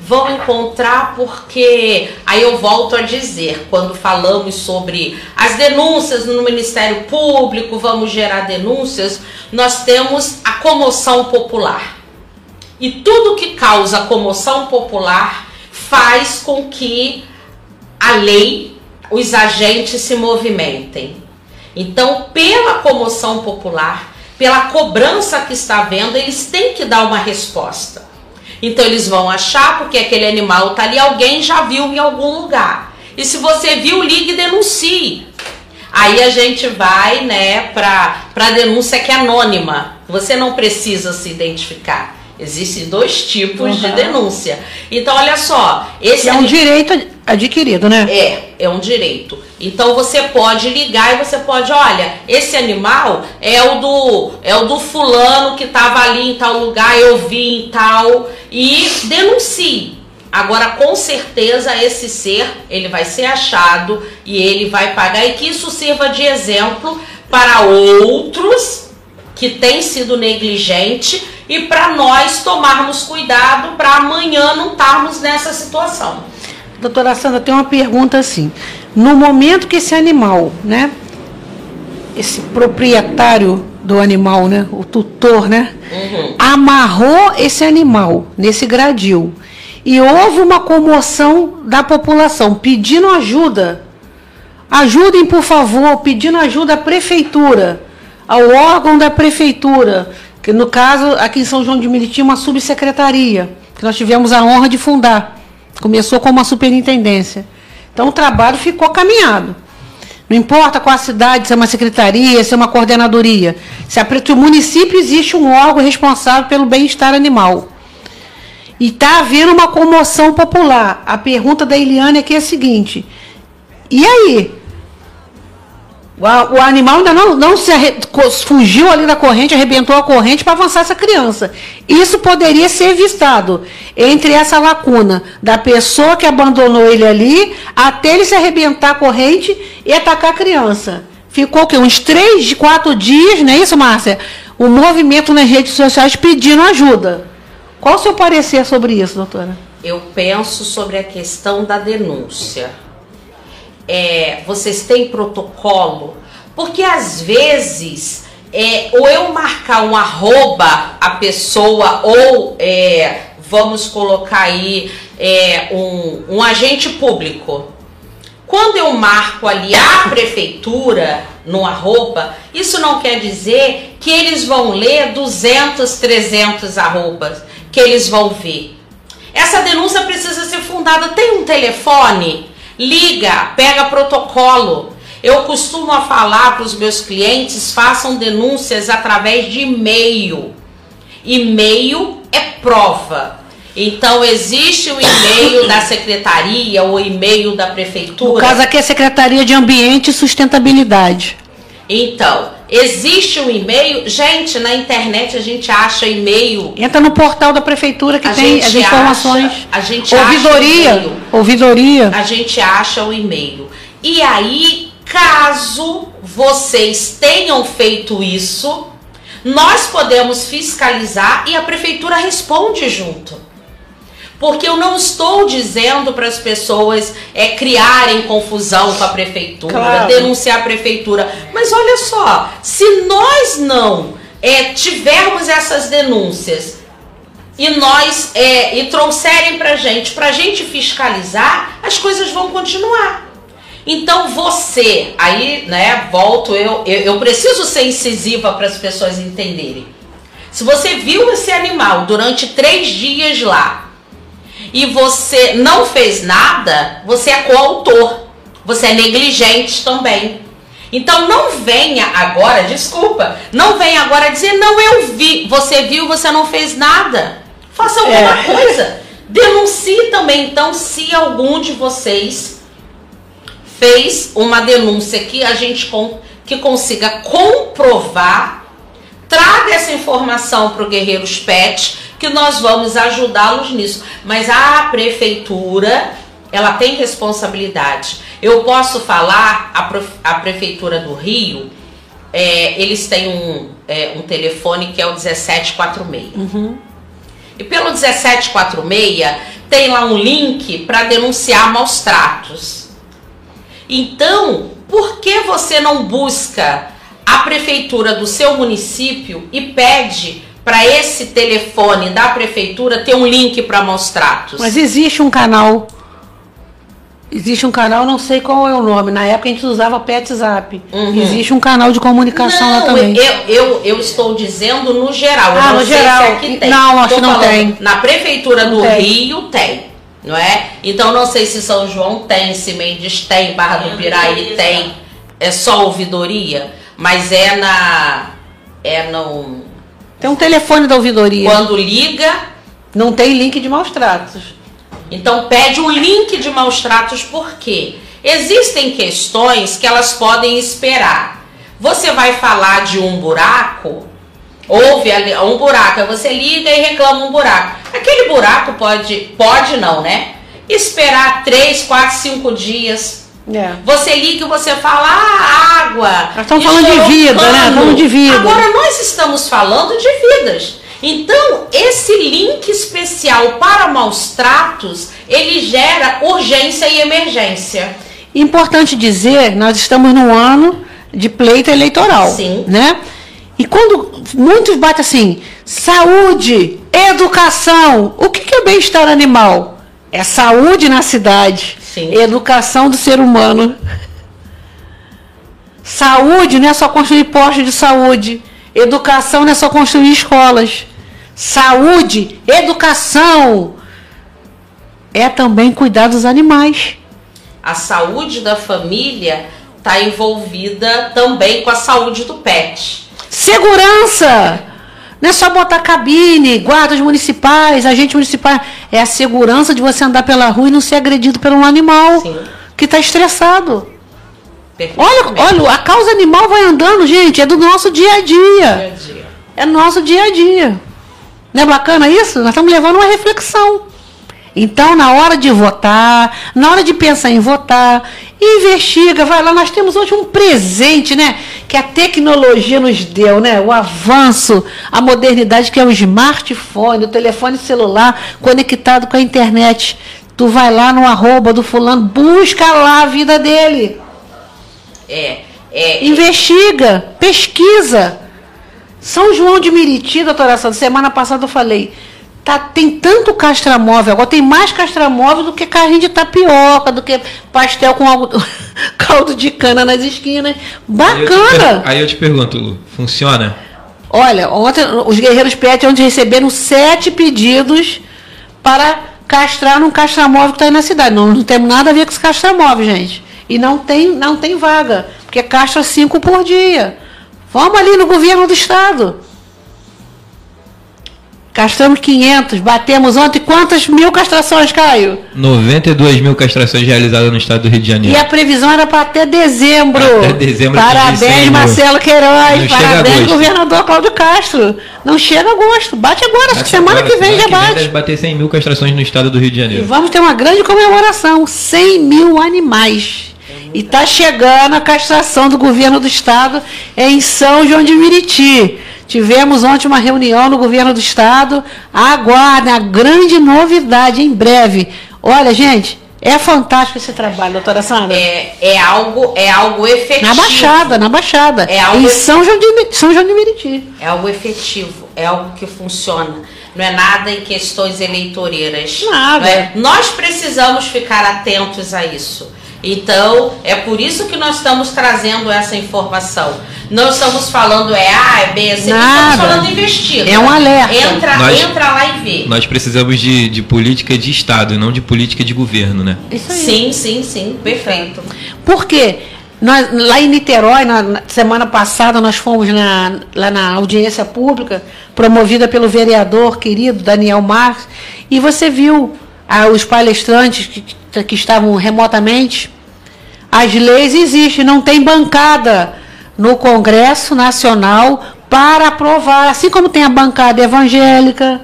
Vão encontrar porque aí eu volto a dizer, quando falamos sobre as denúncias no Ministério Público, vamos gerar denúncias, nós temos a comoção popular. E tudo que causa comoção popular faz com que a lei, os agentes se movimentem. Então, pela comoção popular, pela cobrança que está havendo, eles têm que dar uma resposta. Então, eles vão achar, porque aquele animal está ali, alguém já viu em algum lugar. E se você viu, ligue e denuncie. Aí a gente vai né, para a denúncia que é anônima. Você não precisa se identificar. Existem dois tipos uhum. de denúncia. Então, olha só. Esse é um direito adquirido, né? É, é um direito. Então você pode ligar e você pode, olha, esse animal é o do é o do fulano que estava ali em tal lugar, eu vi em tal e denuncie. Agora, com certeza, esse ser ele vai ser achado e ele vai pagar e que isso sirva de exemplo para outros que têm sido negligente e para nós tomarmos cuidado para amanhã não estarmos nessa situação. Doutora Sandra, tem uma pergunta assim. No momento que esse animal, né, esse proprietário do animal, né, o tutor, né, uhum. amarrou esse animal nesse gradil e houve uma comoção da população pedindo ajuda, ajudem por favor, pedindo ajuda à prefeitura, ao órgão da prefeitura, que no caso aqui em São João de Meriti uma subsecretaria que nós tivemos a honra de fundar. Começou com uma superintendência. Então o trabalho ficou caminhado. Não importa qual a cidade, se é uma secretaria, se é uma coordenadoria. Se a, o município existe um órgão responsável pelo bem-estar animal. E está havendo uma comoção popular. A pergunta da Eliane aqui é a seguinte: e aí? O, animal ainda não, não se arre, fugiu ali da corrente, arrebentou a corrente para avançar essa criança. Isso poderia ser evitado entre essa lacuna da pessoa que abandonou ele ali até ele se arrebentar a corrente e atacar a criança. Ficou que uns três, quatro dias, não é isso, Márcia? O movimento nas redes sociais pedindo ajuda. Qual o seu parecer sobre isso, doutora? Eu penso sobre a questão da denúncia é, vocês têm protocolo? Porque às vezes, é, ou eu marcar um arroba a pessoa, ou é, vamos colocar aí é, um, um agente público. Quando eu marco ali a prefeitura no arroba, isso não quer dizer que eles vão ler 200, 300 arrobas, que eles vão ver. Essa denúncia precisa ser fundada. Tem um telefone Liga, pega protocolo. Eu costumo falar para os meus clientes, façam denúncias através de e-mail. E-mail é prova. Então existe o e-mail da secretaria, o e-mail da prefeitura. No caso aqui é Secretaria de Ambiente e Sustentabilidade. Então, existe um e-mail. Gente, na internet a gente acha e-mail. Entra no portal da prefeitura que a tem as informações. Acha, a gente ouvidoria, acha ouvidoria. A gente acha o e-mail. E aí, caso vocês tenham feito isso, nós podemos fiscalizar e a prefeitura responde junto. Porque eu não estou dizendo para as pessoas é, criarem confusão com a prefeitura, claro. denunciar a prefeitura. Mas olha só, se nós não é, tivermos essas denúncias e nós é, e trouxerem para gente, para gente fiscalizar, as coisas vão continuar. Então você, aí, né, volto eu, eu, eu preciso ser incisiva para as pessoas entenderem. Se você viu esse animal durante três dias lá e você não fez nada, você é coautor, você é negligente também. Então não venha agora, desculpa, não venha agora dizer, não, eu vi, você viu, você não fez nada. Faça alguma é. coisa. Denuncie também. Então, se algum de vocês fez uma denúncia que a gente que consiga comprovar, traga essa informação para o Guerreiros Pet, que nós vamos ajudá-los nisso. Mas a prefeitura, ela tem responsabilidade. Eu posso falar, a, a Prefeitura do Rio, é, eles têm um, é, um telefone que é o 1746. Uhum. E pelo 1746 tem lá um link para denunciar maus tratos. Então, por que você não busca a prefeitura do seu município e pede para esse telefone da prefeitura ter um link para maus tratos? Mas existe um canal Existe um canal, não sei qual é o nome. Na época a gente usava Pet Zap. Uhum. Existe um canal de comunicação não, lá também. Eu, eu, eu estou dizendo no geral. Ah, no geral. aqui tem. Não, acho que não tem. Na prefeitura do tem. Rio tem, não é? Então não sei se São João tem, se Mendes tem, Barra do Piraí tem. É só ouvidoria, mas é na é no Tem um telefone da ouvidoria. Quando liga, não tem link de maus tratos. Então pede um link de maus tratos porque existem questões que elas podem esperar. Você vai falar de um buraco, houve um buraco, você liga e reclama um buraco. Aquele buraco pode, pode não, né? Esperar 3, 4, 5 dias. É. Você liga e você fala, ah, água. Nós estamos falando de vida, né? Estamos de vida. Agora nós estamos falando de vidas. Então, esse link especial para maus tratos, ele gera urgência e emergência. Importante dizer, nós estamos no ano de pleito eleitoral, Sim. né? E quando muitos batem assim, saúde, educação, o que é bem-estar animal? É saúde na cidade, Sim. educação do ser humano. Saúde não é só construir postos de saúde. Educação não é só construir escolas saúde, educação, é também cuidar dos animais. A saúde da família está envolvida também com a saúde do pet. Segurança! Não é só botar cabine, guardas municipais, agentes municipais. É a segurança de você andar pela rua e não ser agredido por um animal Sim. que está estressado. Olha, olha, a causa animal vai andando, gente, é do nosso dia a dia. dia, a dia. É nosso dia a dia. Não é bacana isso? Nós estamos levando uma reflexão. Então, na hora de votar, na hora de pensar em votar, investiga, vai lá. Nós temos hoje um presente, né? Que a tecnologia nos deu, né? O avanço, a modernidade, que é o smartphone, o telefone celular conectado com a internet. Tu vai lá no arroba do fulano, busca lá a vida dele. É. é investiga, pesquisa. São João de Meriti, doutora Sandra, semana passada eu falei, tá, tem tanto castramóvel, agora tem mais castramóvel do que carrinho de tapioca, do que pastel com algo, caldo de cana nas esquinas. Bacana! Aí eu te, pergunto, Lu, funciona? Olha, ontem os guerreiros pet ontem receberam sete pedidos para castrar num castramóvel que está aí na cidade. Não, não temos nada a ver com esse castramóvel, gente. E não tem, não tem vaga, porque castra cinco por dia. Vamos ali no governo do estado. Castramos 500, batemos ontem quantas mil castrações, Caio? 92 mil castrações realizadas no estado do Rio de Janeiro. E a previsão era para até dezembro. Até dezembro. Parabéns, Marcelo Queiroz. Não Parabéns, governador Cláudio Castro. Não chega agosto. Bate agora, bate semana agora, que vem semana já bate. Deve bater 100 mil castrações no estado do Rio de Janeiro. E vamos ter uma grande comemoração. 100 mil animais. E está chegando a castração do governo do estado em São João de Meriti. Tivemos ontem uma reunião no governo do estado. Aguardem a grande novidade em breve. Olha, gente, é fantástico esse trabalho, doutora Sandra. É, é, algo, é algo efetivo. Na Baixada, na Baixada. É algo em São João, de, São João de Meriti. É algo efetivo, é algo que funciona. Não é nada em questões eleitoreiras. Nada. É? Nós precisamos ficar atentos a isso. Então, é por isso que nós estamos trazendo essa informação. Não estamos falando é A, é B, é C, Nada. estamos falando investiga. É um alerta. Entra, Nós- entra lá e vê. Nós precisamos de, de política de Estado e não de política de governo, né? Isso aí. Sim, sim, sim, perfeito. Por quê? Nós, lá em Niterói, na, na semana passada, nós fomos na- lá na audiência pública, promovida pelo vereador querido Daniel Marques, e você viu ah, os palestrantes que, que- estavam remotamente. As leis existem, não tem bancada no Congresso Nacional para aprovar, assim como tem a bancada evangélica,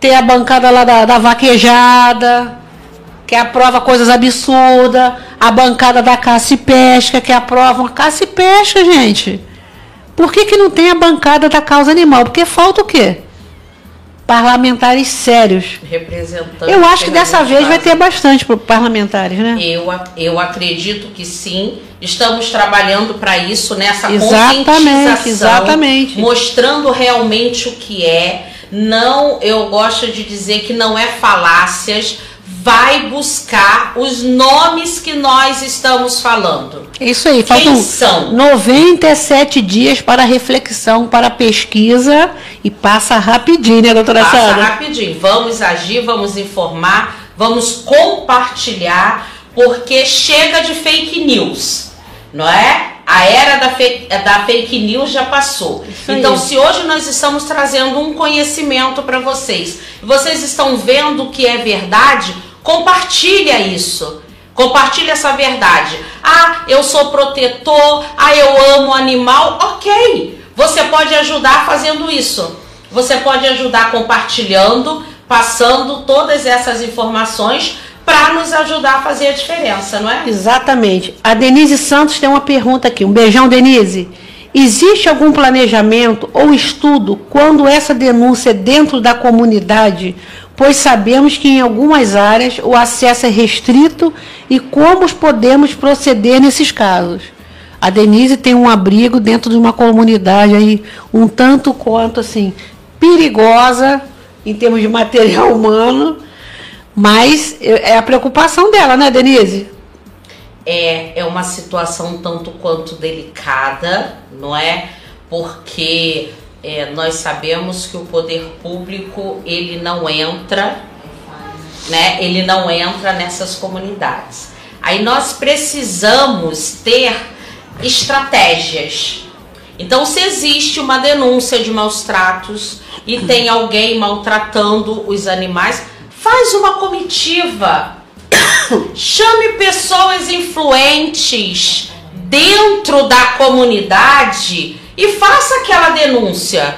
tem a bancada lá da, da vaquejada, que aprova coisas absurdas, a bancada da caça e pesca, que aprova uma caça e pesca, gente. Por que, que não tem a bancada da causa animal? Porque falta o quê? Parlamentares sérios. Representante. Eu acho que dessa vez vai ter bastante parlamentares, né? Eu, eu acredito que sim. Estamos trabalhando para isso, nessa Exatamente, conscientização, exatamente. mostrando realmente o que é. Não, eu gosto de dizer que não é falácias. Vai buscar os nomes que nós estamos falando. É isso aí. Quem Faltam são? 97 dias para reflexão, para pesquisa e passa rapidinho, né, doutora Passa Sandra? rapidinho. Vamos agir, vamos informar, vamos compartilhar, porque chega de fake news, não é? A era da fake, da fake news já passou. Então, se hoje nós estamos trazendo um conhecimento para vocês, vocês estão vendo que é verdade, compartilha isso. Compartilha essa verdade. Ah, eu sou protetor, ah, eu amo animal. Ok, você pode ajudar fazendo isso. Você pode ajudar compartilhando, passando todas essas informações para nos ajudar a fazer a diferença, não é? Exatamente. A Denise Santos tem uma pergunta aqui. Um beijão, Denise. Existe algum planejamento ou estudo quando essa denúncia é dentro da comunidade? Pois sabemos que em algumas áreas o acesso é restrito e como podemos proceder nesses casos. A Denise tem um abrigo dentro de uma comunidade aí um tanto quanto assim perigosa em termos de material humano, mas é a preocupação dela, né, Denise? é, é uma situação tanto quanto delicada, não é? Porque é, nós sabemos que o poder público ele não entra, né? Ele não entra nessas comunidades. Aí nós precisamos ter estratégias. Então, se existe uma denúncia de maus tratos e tem alguém maltratando os animais, faz uma comitiva Chame pessoas influentes dentro da comunidade e faça aquela denúncia.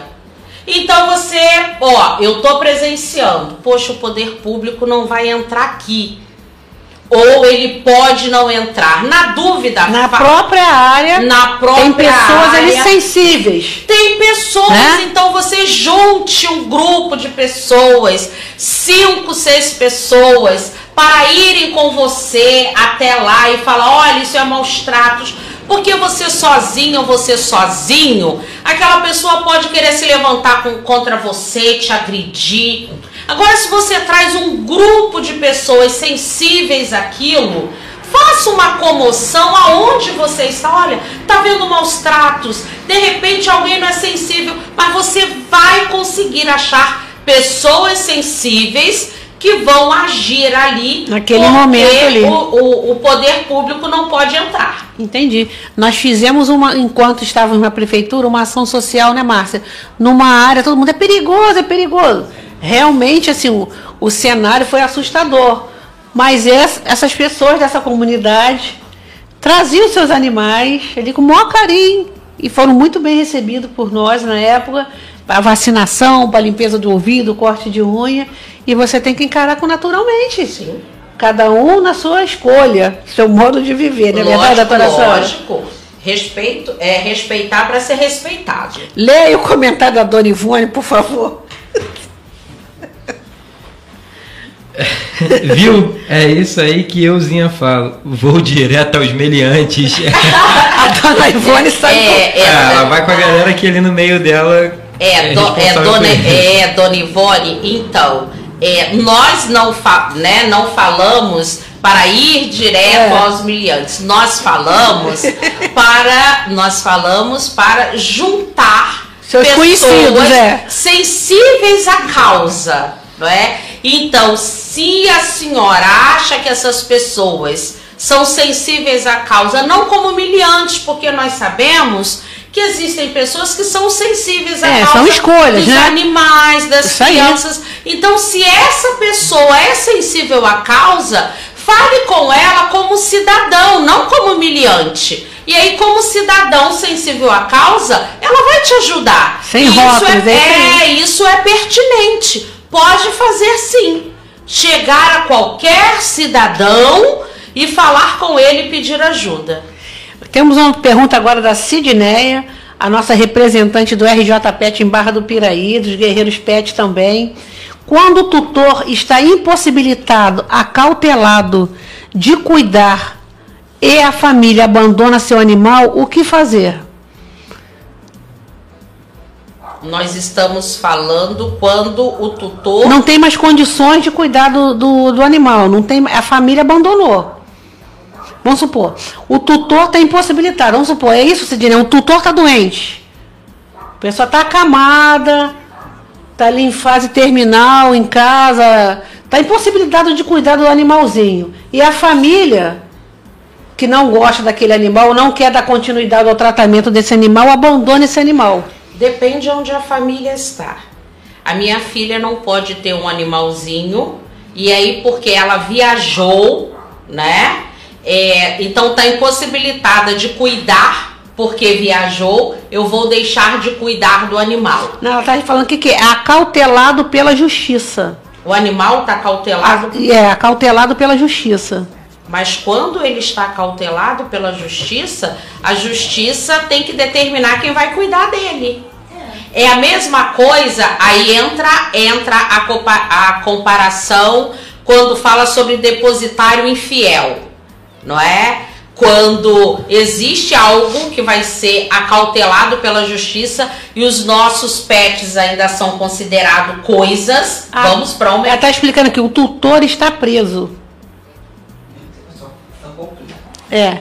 Então você, ó, eu tô presenciando. Poxa, o poder público não vai entrar aqui. Ou ele pode não entrar. Na dúvida, Na fa- própria área, na própria tem pessoas área. sensíveis. Tem pessoas, Né? então você junte um grupo de pessoas, cinco, seis pessoas, para irem com você até lá e falar: olha, isso é maus tratos. Porque você sozinho você sozinho, aquela pessoa pode querer se levantar com- contra você, te agredir. Agora, se você traz um grupo de pessoas sensíveis àquilo, Faça uma comoção aonde você está. Olha, tá vendo maus tratos. De repente alguém não é sensível, mas você vai conseguir achar pessoas sensíveis que vão agir ali. Naquele momento ali. O, o, o poder público não pode entrar. Entendi. Nós fizemos uma, enquanto estávamos na prefeitura, uma ação social, né, Márcia? Numa área, todo mundo é perigoso, é perigoso. Realmente, assim, o, o cenário foi assustador. Mas ess- essas pessoas dessa comunidade traziam seus animais ali com o maior carinho e foram muito bem recebidos por nós na época para vacinação, para limpeza do ouvido, corte de unha. E você tem que encarar com naturalmente. Sim. Cada um na sua escolha, seu modo de viver, não é verdade, lógico, doutora Sandra? lógico. Respeito, é respeitar para ser respeitado. Leia o comentário da Dona Ivone, por favor. Viu? É isso aí que euzinha fala. Vou direto aos meliantes. A Dona Ivone sabe. É, é, Ah, ela vai com a galera que ali no meio dela. É, do- é, dona, é, dona Ivone, então, é, nós não, fa né, não falamos para ir direto é. aos miliantes. Nós falamos para nós falamos para juntar Seus pessoas é. sensíveis à causa, não é? Então, se a senhora acha que essas pessoas são sensíveis à causa, não como humilhantes, porque nós sabemos que existem pessoas que são sensíveis à é, causa são escolhas, dos né? animais, das Isso crianças. Aí. Então, se essa pessoa é sensível à causa, fale com ela como cidadão, não como humilhante. E aí, como cidadão sensível à causa, ela vai te ajudar. Sem isso rótulos, é, é, isso é pertinente. Pode fazer sim. Chegar a qualquer cidadão e falar com ele e pedir ajuda. Temos uma pergunta agora da Sidneia, a nossa representante do RJ Pet em Barra do Piraí, dos Guerreiros Pet também. Quando o tutor está impossibilitado, acautelado de cuidar e a família abandona seu animal, o que fazer? Nós estamos falando quando o tutor. Não tem mais condições de cuidar do, do, do animal. Não tem, a família abandonou. Vamos supor, o tutor está impossibilitado. Vamos supor, é isso, Sidney? O tutor está doente. A pessoa está acamada, está ali em fase terminal, em casa, está impossibilitado de cuidar do animalzinho. E a família, que não gosta daquele animal, não quer dar continuidade ao tratamento desse animal, abandona esse animal. Depende onde a família está. A minha filha não pode ter um animalzinho, e aí porque ela viajou, né? É, então está impossibilitada de cuidar porque viajou, eu vou deixar de cuidar do animal. Não, ela está falando que, que é acautelado pela justiça. O animal está cautelado? é, acautelado pela justiça. Mas quando ele está cautelado pela justiça, a justiça tem que determinar quem vai cuidar dele. É a mesma coisa, aí entra, entra a, a comparação quando fala sobre depositário infiel não é? Quando existe algo que vai ser acautelado pela justiça e os nossos pets ainda são considerados coisas, ah, vamos para um. Ela está explicando que o tutor está preso. É.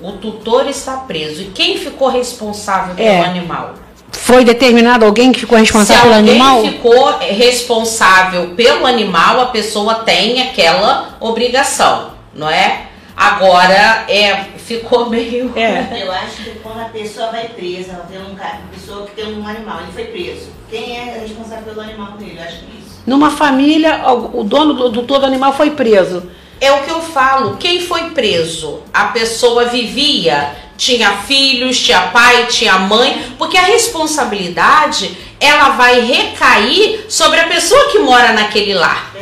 O tutor está preso. E quem ficou responsável pelo é. animal? Foi determinado alguém que ficou responsável pelo animal? Se alguém ficou responsável pelo animal, a pessoa tem aquela obrigação, não é? Agora, é, ficou meio. É. Eu acho que quando a pessoa vai presa, ela tem um cara, uma pessoa que tem um animal, ele foi preso. Quem é responsável pelo animal dele? Eu acho que é isso. Numa família, o dono do, do todo animal foi preso. É o que eu falo. Quem foi preso? A pessoa vivia, tinha filhos, tinha pai, tinha mãe, porque a responsabilidade ela vai recair sobre a pessoa que mora naquele lar.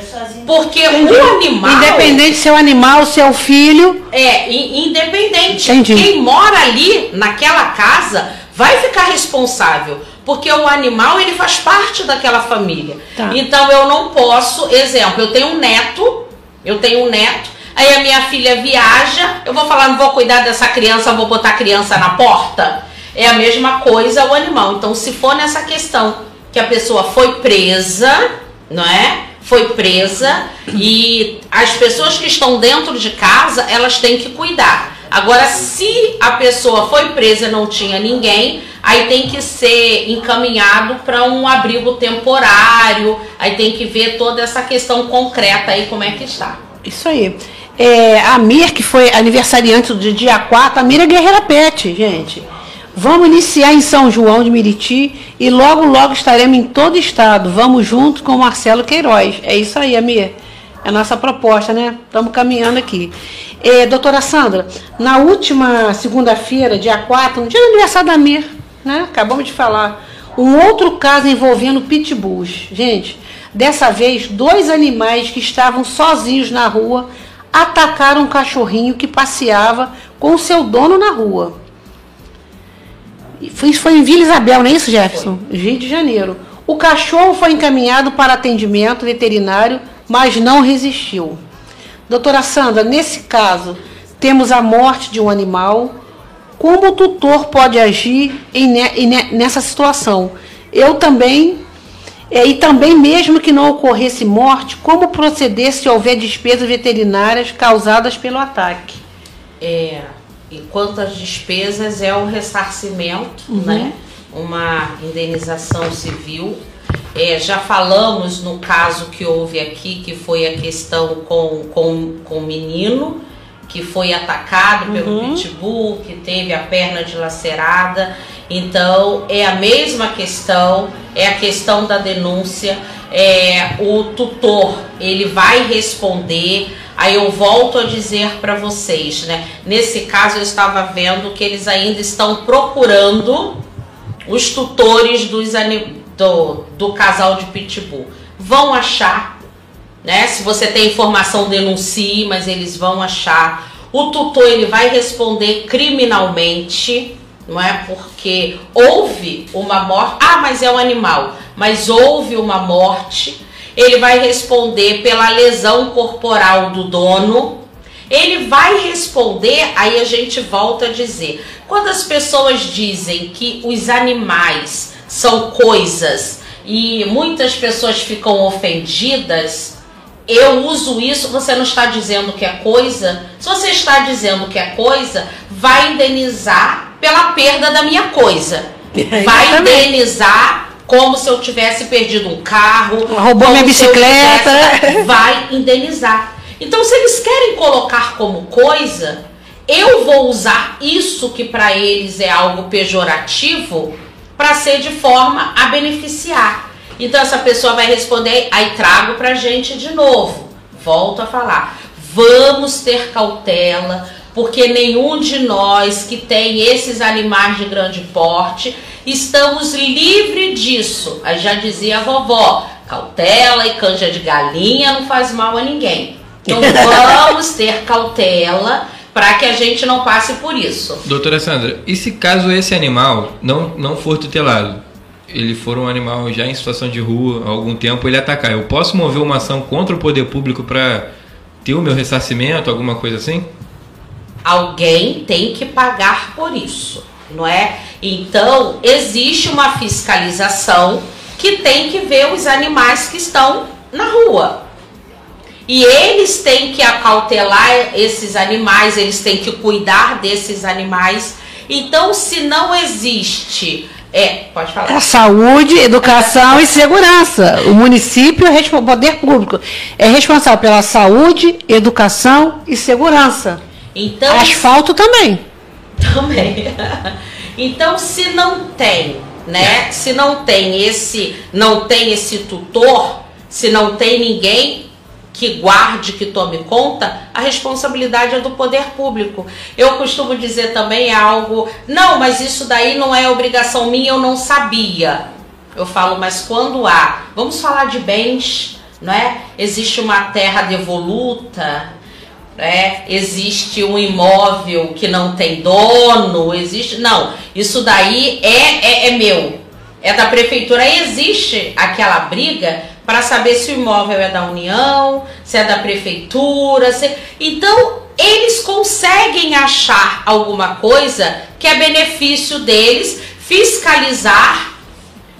Porque Entendi. o animal. Independente se é o animal, se é o filho. É, independente. Entendi. Quem mora ali naquela casa vai ficar responsável. Porque o animal ele faz parte daquela família. Tá. Então eu não posso, exemplo, eu tenho um neto, eu tenho um neto, aí a minha filha viaja, eu vou falar, não vou cuidar dessa criança, vou botar a criança na porta. É a mesma coisa o animal. Então, se for nessa questão que a pessoa foi presa, não é? Foi presa e as pessoas que estão dentro de casa, elas têm que cuidar. Agora, se a pessoa foi presa e não tinha ninguém, aí tem que ser encaminhado para um abrigo temporário, aí tem que ver toda essa questão concreta aí como é que está. Isso aí. É, a Mir, que foi aniversariante do dia 4, a Mir é guerreira pet, gente. Vamos iniciar em São João de Meriti e logo, logo estaremos em todo o estado. Vamos junto com o Marcelo Queiroz. É isso aí, Amir. É a nossa proposta, né? Estamos caminhando aqui. É, doutora Sandra, na última segunda-feira, dia 4, no dia do aniversário da Amir, né? Acabamos de falar. Um outro caso envolvendo pitbulls. Gente, dessa vez, dois animais que estavam sozinhos na rua atacaram um cachorrinho que passeava com o seu dono na rua. Isso foi em Vila Isabel, não é isso, Jefferson? Foi. Rio de Janeiro. O cachorro foi encaminhado para atendimento veterinário, mas não resistiu. Doutora Sandra, nesse caso, temos a morte de um animal. Como o tutor pode agir em, nessa situação? Eu também É, e também, mesmo que não ocorresse morte, como proceder se houver despesas veterinárias causadas pelo ataque? É, enquanto as despesas é o ressarcimento, Uhum. né? Uma indenização civil. É, já falamos no caso que houve aqui, que foi a questão com, com, com o menino, que foi atacado pelo Uhum. pitbull, que teve a perna dilacerada. Então, é a mesma questão, é a questão da denúncia. É, o tutor, ele vai responder. Aí eu volto a dizer para vocês, né? Nesse caso eu estava vendo que eles ainda estão procurando os tutores dos ani- do, do casal de pitbull. Vão achar, né? Se você tem informação, denuncie, mas eles vão achar. O tutor ele vai responder criminalmente, não é? Porque houve uma morte. Ah, mas é um animal. Mas houve uma morte. Ele vai responder pela lesão corporal do dono. Ele vai responder, aí a gente volta a dizer. Quando as pessoas dizem que os animais são coisas e muitas pessoas ficam ofendidas, eu uso isso, você não está dizendo que é coisa. Se você está dizendo que é coisa, vai indenizar pela perda da minha coisa. Vai Exatamente. indenizar como se eu tivesse perdido um carro. Roubou minha bicicleta. tivesse- Vai indenizar. Então, se eles querem colocar como coisa, eu vou usar isso que para eles é algo pejorativo para ser de forma a beneficiar. Então essa pessoa vai responder, aí trago pra gente de novo. Volto a falar. Vamos ter cautela, porque nenhum de nós que tem esses animais de grande porte estamos livre disso. Aí já dizia a vovó, cautela e canja de galinha não faz mal a ninguém. Então vamos ter cautela para que a gente não passe por isso. Doutora Sandra, e se caso esse animal não, não for tutelado, ele for um animal já em situação de rua há algum tempo, ele atacar, eu posso mover uma ação contra o poder público para ter o meu ressarcimento, alguma coisa assim? alguém tem que pagar por isso, não é? Então, existe uma fiscalização que tem que ver os animais que estão na rua. E eles têm que acautelar esses animais, eles têm que cuidar desses animais. Então, se não existe. É, pode falar. É saúde, educação e segurança. O município, é o poder público, é responsável pela saúde, educação e segurança. Então, Asfalto também. Também. Então, se não tem, né? Se não tem esse, não tem esse tutor, se não tem ninguém que guarde, que tome conta, a responsabilidade é do poder público. Eu costumo dizer também é algo, não, mas isso daí não é obrigação minha, eu não sabia. Eu falo, mas quando há, vamos falar de bens, não é? Existe uma terra devoluta, né? existe um imóvel que não tem dono, existe. Não, isso daí é, é, é meu, é da prefeitura. Aí existe aquela briga para saber se o imóvel é da União, se é da prefeitura. Se... Então, eles conseguem achar alguma coisa que é benefício deles, fiscalizar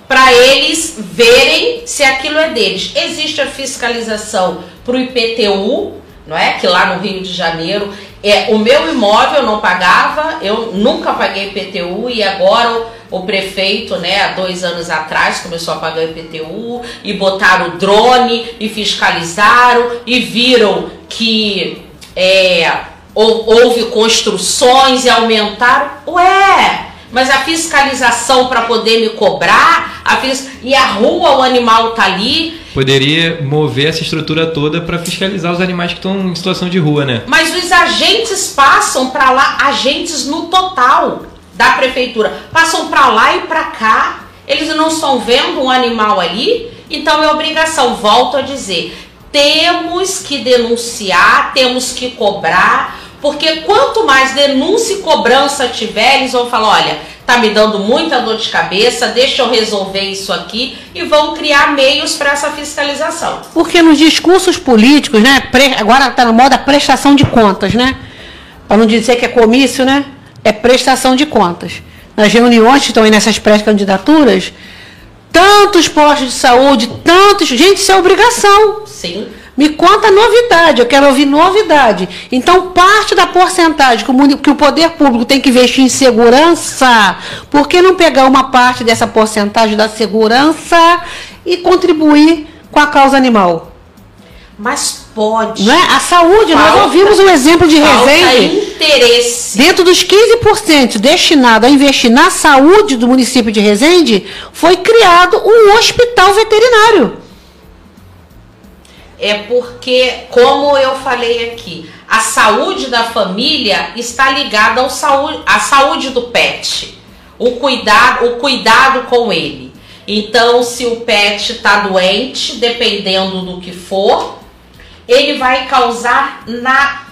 para eles verem se aquilo é deles. Existe a fiscalização para o IPTU, não é? Que lá no Rio de Janeiro, é, o meu imóvel não pagava, eu nunca paguei IPTU e agora o, o prefeito, né, há dois anos atrás começou a pagar IPTU e botaram o drone e fiscalizaram e viram que é, hou- houve construções e aumentaram. Ué! Mas a fiscalização para poder me cobrar, a fis- e a rua, o animal tá ali, Poderia mover essa estrutura toda para fiscalizar os animais que estão em situação de rua, né? Mas os agentes passam para lá, agentes no total da prefeitura, passam para lá e para cá. Eles não estão vendo um animal ali, então é obrigação. Volto a dizer, temos que denunciar, temos que cobrar, porque quanto mais denúncia e cobrança tiver, eles vão falar, olha, tá me dando muita dor de cabeça, deixa eu resolver isso aqui e vão criar meios para essa fiscalização. Porque nos discursos políticos, né? agora está na moda prestação de contas, né? Para não dizer que é comício, né? É prestação de contas. Nas reuniões que estão aí nessas pré-candidaturas, tantos postos de saúde, tantos. Gente, isso é obrigação. Sim. Me conta novidade, eu quero ouvir novidade. Então, parte da porcentagem que o, que o poder público tem que investir em segurança, por que não pegar uma parte dessa porcentagem da segurança e contribuir com a causa animal? Mas pode. Não é? A saúde, nós Falta- ouvimos um exemplo de Resende. Interesse. Dentro dos 15% destinado a investir na saúde do município de Resende, foi criado um hospital veterinário. É porque, como eu falei aqui, a saúde da família está ligada ao saúde, à saúde do pet. O cuidado, o cuidado com ele. Então, se o pet está doente, dependendo do que for, ele vai causar na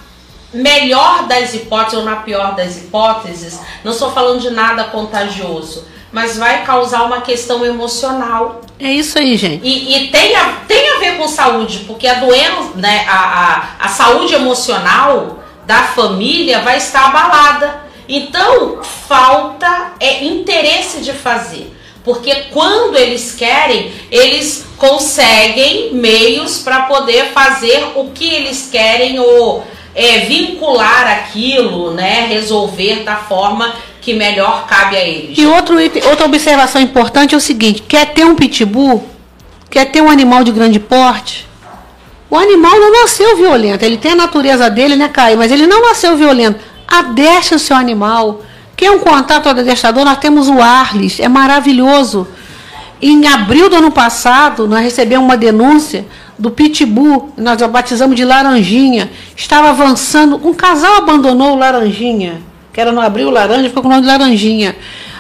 melhor das hipóteses ou na pior das hipóteses, não estou falando de nada contagioso, mas vai causar uma questão emocional. É isso aí, gente. E, e tem, a, tem a ver com saúde, porque a doença, né, a, a, a saúde emocional da família vai estar abalada. Então, falta é interesse de fazer. Porque quando eles querem, eles conseguem meios para poder fazer o que eles querem ou é, vincular aquilo, né, resolver da forma que melhor cabe a eles. E outro outra observação importante é o seguinte: quer ter um pitbull? Quer ter um animal de grande porte? O animal não nasceu violento. Ele tem a natureza dele, né, Caio? Mas ele não nasceu violento. Adestre o seu animal. Quer um contato do adestrador? Nós temos o Arles. É maravilhoso. Em abril do ano passado, nós recebemos uma denúncia do Pitbull, nós o batizamos de Laranjinha. Estava avançando, um casal abandonou o Laranjinha, que era no abril laranja, ficou com o nome de Laranjinha.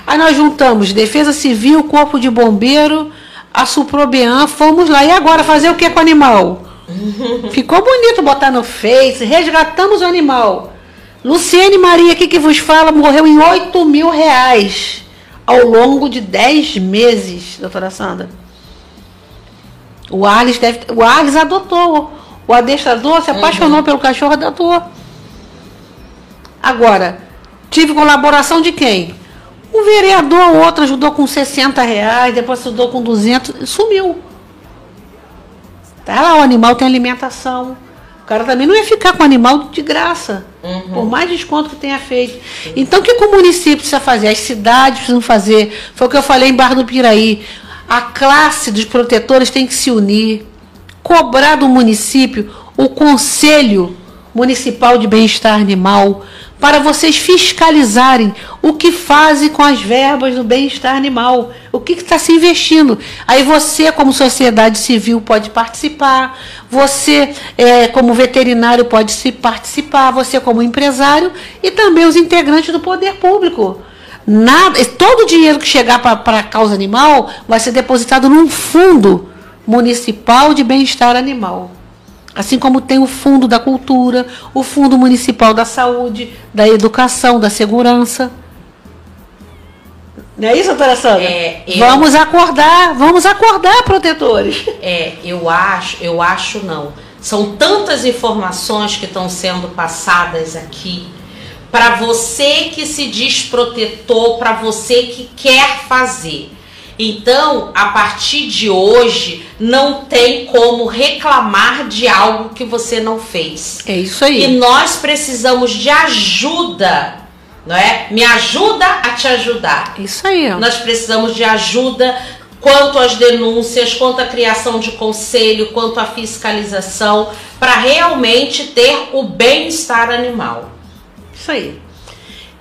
Aí nós juntamos Defesa Civil, Corpo de Bombeiro, a Suprobean, fomos lá. E agora fazer o que com o animal? Ficou bonito botar no Face, resgatamos o animal. Luciene Maria, aqui que vos fala, morreu em 8 mil reais ao longo de 10 meses, doutora Sandra. O Arles, deve, o Arles adotou. O adestrador se apaixonou pelo cachorro, adotou. Agora, tive colaboração de quem? Um vereador, outro ajudou com 60 reais, depois ajudou com 200, sumiu. Tá lá, o animal tem alimentação. O cara também não ia ficar com o animal de graça, por mais desconto que tenha feito. Então, o que, que o município precisa fazer? As cidades precisam fazer. Foi o que eu falei em Barra do Piraí. A classe dos protetores tem que se unir, cobrar do município o Conselho Municipal de Bem-Estar Animal, para vocês fiscalizarem o que fazem com as verbas do bem-estar animal, o que está se investindo. Aí você, como sociedade civil, pode participar, você, eh, como veterinário, pode se participar, você, como empresário, e também os integrantes do poder público. Nada, todo o dinheiro que chegar para a causa animal vai ser depositado num fundo municipal de bem-estar animal. Assim como tem o Fundo da Cultura, o Fundo Municipal da Saúde, da Educação, da Segurança. Não é isso, doutora Sandra? É, eu- Vamos acordar, vamos acordar, protetores. É, eu acho, eu acho não. São tantas informações que estão sendo passadas aqui para você que se diz protetor, para você que quer fazer. Então, a partir de hoje, não tem como reclamar de algo que você não fez. É isso E aí. nós precisamos de ajuda, não é? Me ajuda a te ajudar. Isso aí. ó. Nós precisamos de ajuda quanto às denúncias, quanto à criação de conselho, quanto à fiscalização, para realmente ter o bem-estar animal. Isso aí.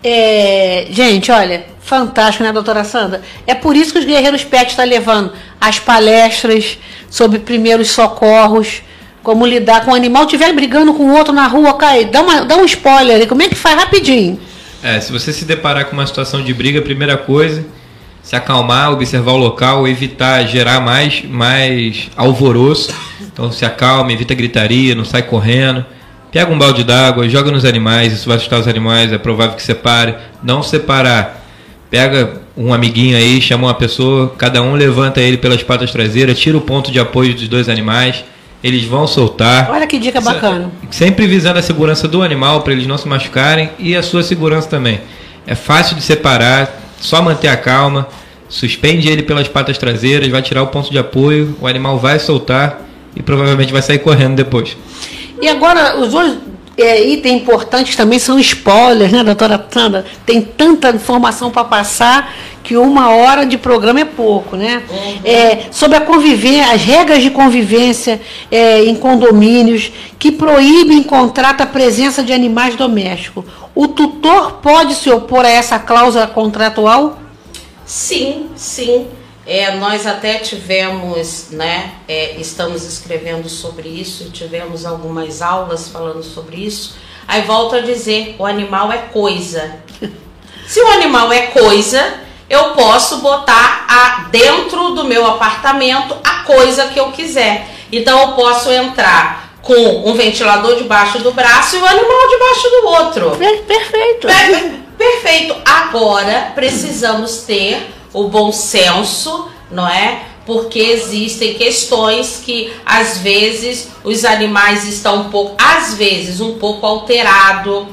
É, gente, olha, fantástico, né, doutora Sandra? É por isso que os Guerreiros Pet estão levando as palestras sobre primeiros socorros, como lidar com o animal estiver brigando com o outro na rua, cai, dá, uma, dá um spoiler aí, como é que faz rapidinho? É, se você se deparar com uma situação de briga, primeira coisa, se acalmar, observar o local, evitar gerar mais, mais alvoroço. Então se acalma, evita gritaria, não sai correndo. Pega um balde d'água, joga nos animais, isso vai assustar os animais, é provável que separe. Não separar. Pega um amiguinho aí, chama uma pessoa, cada um levanta ele pelas patas traseiras, tira o ponto de apoio dos dois animais, eles vão soltar. Olha que dica bacana. Sempre visando a segurança do animal para eles não se machucarem e a sua segurança também. É fácil de separar, só manter a calma. suspende ele pelas patas traseiras, vai tirar o ponto de apoio, o animal vai soltar e provavelmente vai sair correndo depois. E agora, os dois é, itens importantes também são spoilers, né, doutora Sandra? Tem tanta informação para passar que uma hora de programa é pouco, né? Uhum. É, sobre a convivência, as regras de convivência é, em condomínios que proíbem em contrato a presença de animais domésticos. O tutor pode se opor a essa cláusula contratual? Sim, sim. É, nós até tivemos, né, é, estamos escrevendo sobre isso, e tivemos algumas aulas falando sobre isso. Aí volto a dizer, o animal é coisa. Se o animal é coisa, eu posso botar a, dentro do meu apartamento a coisa que eu quiser. Então eu posso entrar com um ventilador debaixo do braço e o animal debaixo do outro. Per- Perfeito. Per- Perfeito. Agora precisamos ter o bom senso, não é? Porque existem questões que às vezes os animais estão um pouco, às vezes um pouco alterado,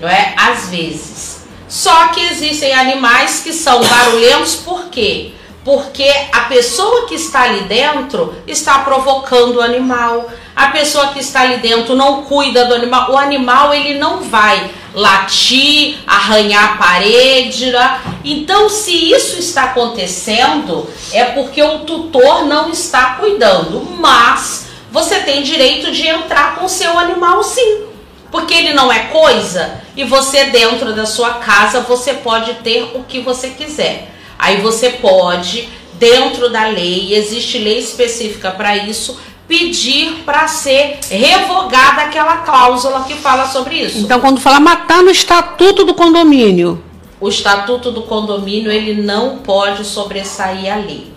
não é? Às vezes. Só que existem animais que são barulhentos por quê? Porque a pessoa que está ali dentro está provocando o animal. A pessoa que está ali dentro não cuida do animal. O animal ele não vai latir, arranhar a parede. né? Então, se isso está acontecendo, é porque o tutor não está cuidando. Mas você tem direito de entrar com o seu animal sim. Porque ele não é coisa e você dentro da sua casa você pode ter o que você quiser. Aí você pode, dentro da lei, existe lei específica para isso, pedir para ser revogada aquela cláusula que fala sobre isso. Então, quando fala matar no estatuto do condomínio, O estatuto do condomínio ele não pode sobressair a lei.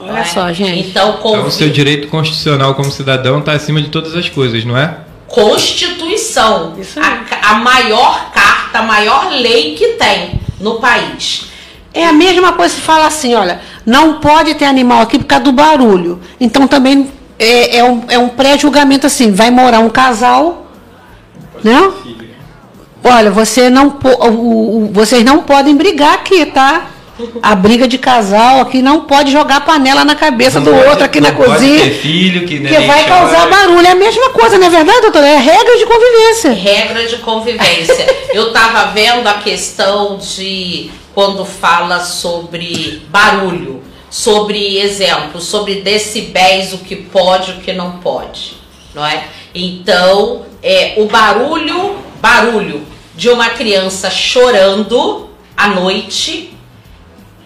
Olha é? só, gente. Então, Então, o seu direito constitucional como cidadão está acima de todas as coisas, não é? Constituição, a, a maior carta, a maior lei que tem no país. é a mesma coisa que fala assim, olha, não pode ter animal aqui por causa do barulho. Então também é, é um, é um pré-julgamento assim, vai morar um casal, né? Olha, você não, o- o- vocês não podem brigar aqui, tá? A briga de casal aqui não pode jogar panela na cabeça do pode- outro aqui na não pode cozinha. ter filho, que, Que vai chora. causar barulho. É a mesma coisa, não é verdade, doutora? É regra de convivência. Regra de convivência. Eu estava vendo a questão de quando fala sobre barulho, sobre exemplo, sobre decibéis, o que pode o que não pode, não é? Então, é, o barulho, barulho de uma criança chorando à noite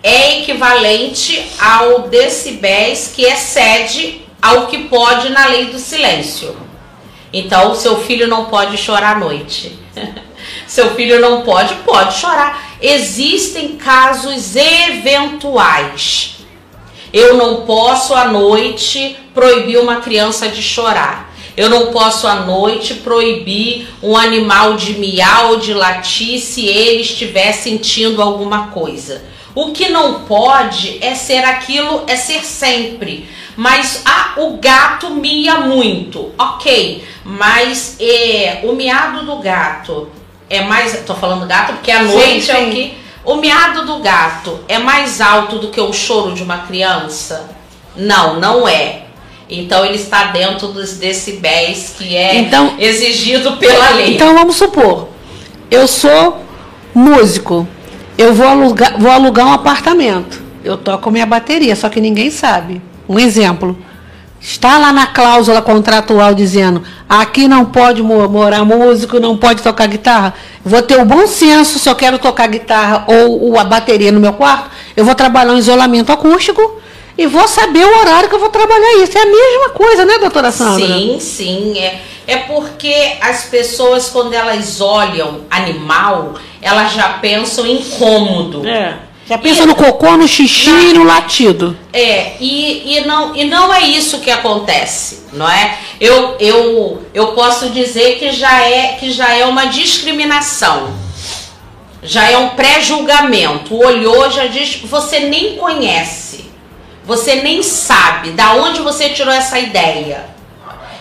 é equivalente ao decibéis que excede ao que pode na lei do silêncio. Então, seu filho não pode chorar à noite. seu filho não pode, pode chorar. Existem casos eventuais. Eu não posso à noite proibir uma criança de chorar. Eu não posso à noite proibir um animal de miar ou de latir se ele estiver sentindo alguma coisa. O que não pode é ser aquilo, é ser sempre. Mas ah, o gato mia muito, ok. Mas é, o miado do gato é mais. Tô falando gato porque à Sim, noite é sim. o que. O miado do gato é mais alto do que o choro de uma criança? Não, não é. Então ele está dentro dos decibéis que é Então- exigido pela lei. Então vamos supor, eu sou músico, eu vou alugar, vou alugar um apartamento, eu toco minha bateria, só que ninguém sabe. Um exemplo. Está lá na cláusula contratual dizendo aqui não pode mo- morar músico, não pode tocar guitarra. Vou ter o bom senso se eu quero tocar guitarra ou, ou a bateria no meu quarto, eu vou trabalhar um isolamento acústico e vou saber o horário que eu vou trabalhar isso. É a mesma coisa, né, doutora Sandra? Sim, sim. É, é porque as pessoas, quando elas olham animal, elas já pensam em cômodo. É. Já pensa no cocô, no xixi e no latido. É, e, e, não, e não é isso que acontece, não é? Eu, eu, eu posso dizer que já, é, que já é uma discriminação, já é um pré-julgamento. Olhou, já diz, você nem conhece, você nem sabe da onde você tirou essa ideia.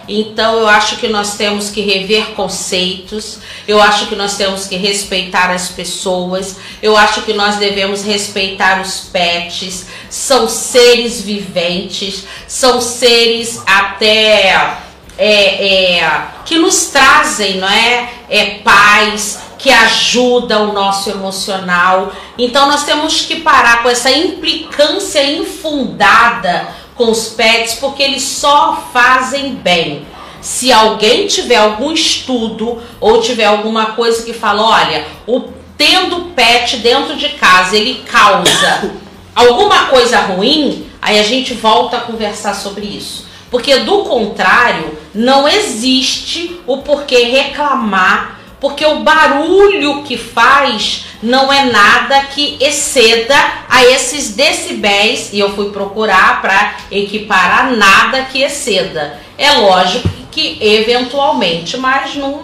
Então eu acho que nós temos que rever conceitos, eu acho que nós temos que respeitar as pessoas, eu acho que nós devemos respeitar os pets, são seres viventes, são seres até é, é, que nos trazem, não é, é paz, que ajuda o nosso emocional. Então nós temos que parar com essa implicância infundada com os pets, porque eles só fazem bem. Se alguém tiver algum estudo ou tiver alguma coisa que fala, olha, o tendo pet dentro de casa, ele causa alguma coisa ruim, aí a gente volta a conversar sobre isso. Porque do contrário, não existe o porquê reclamar porque o barulho que faz não é nada que exceda a esses decibéis, e eu fui procurar para equiparar nada que exceda. É lógico que eventualmente, mas não,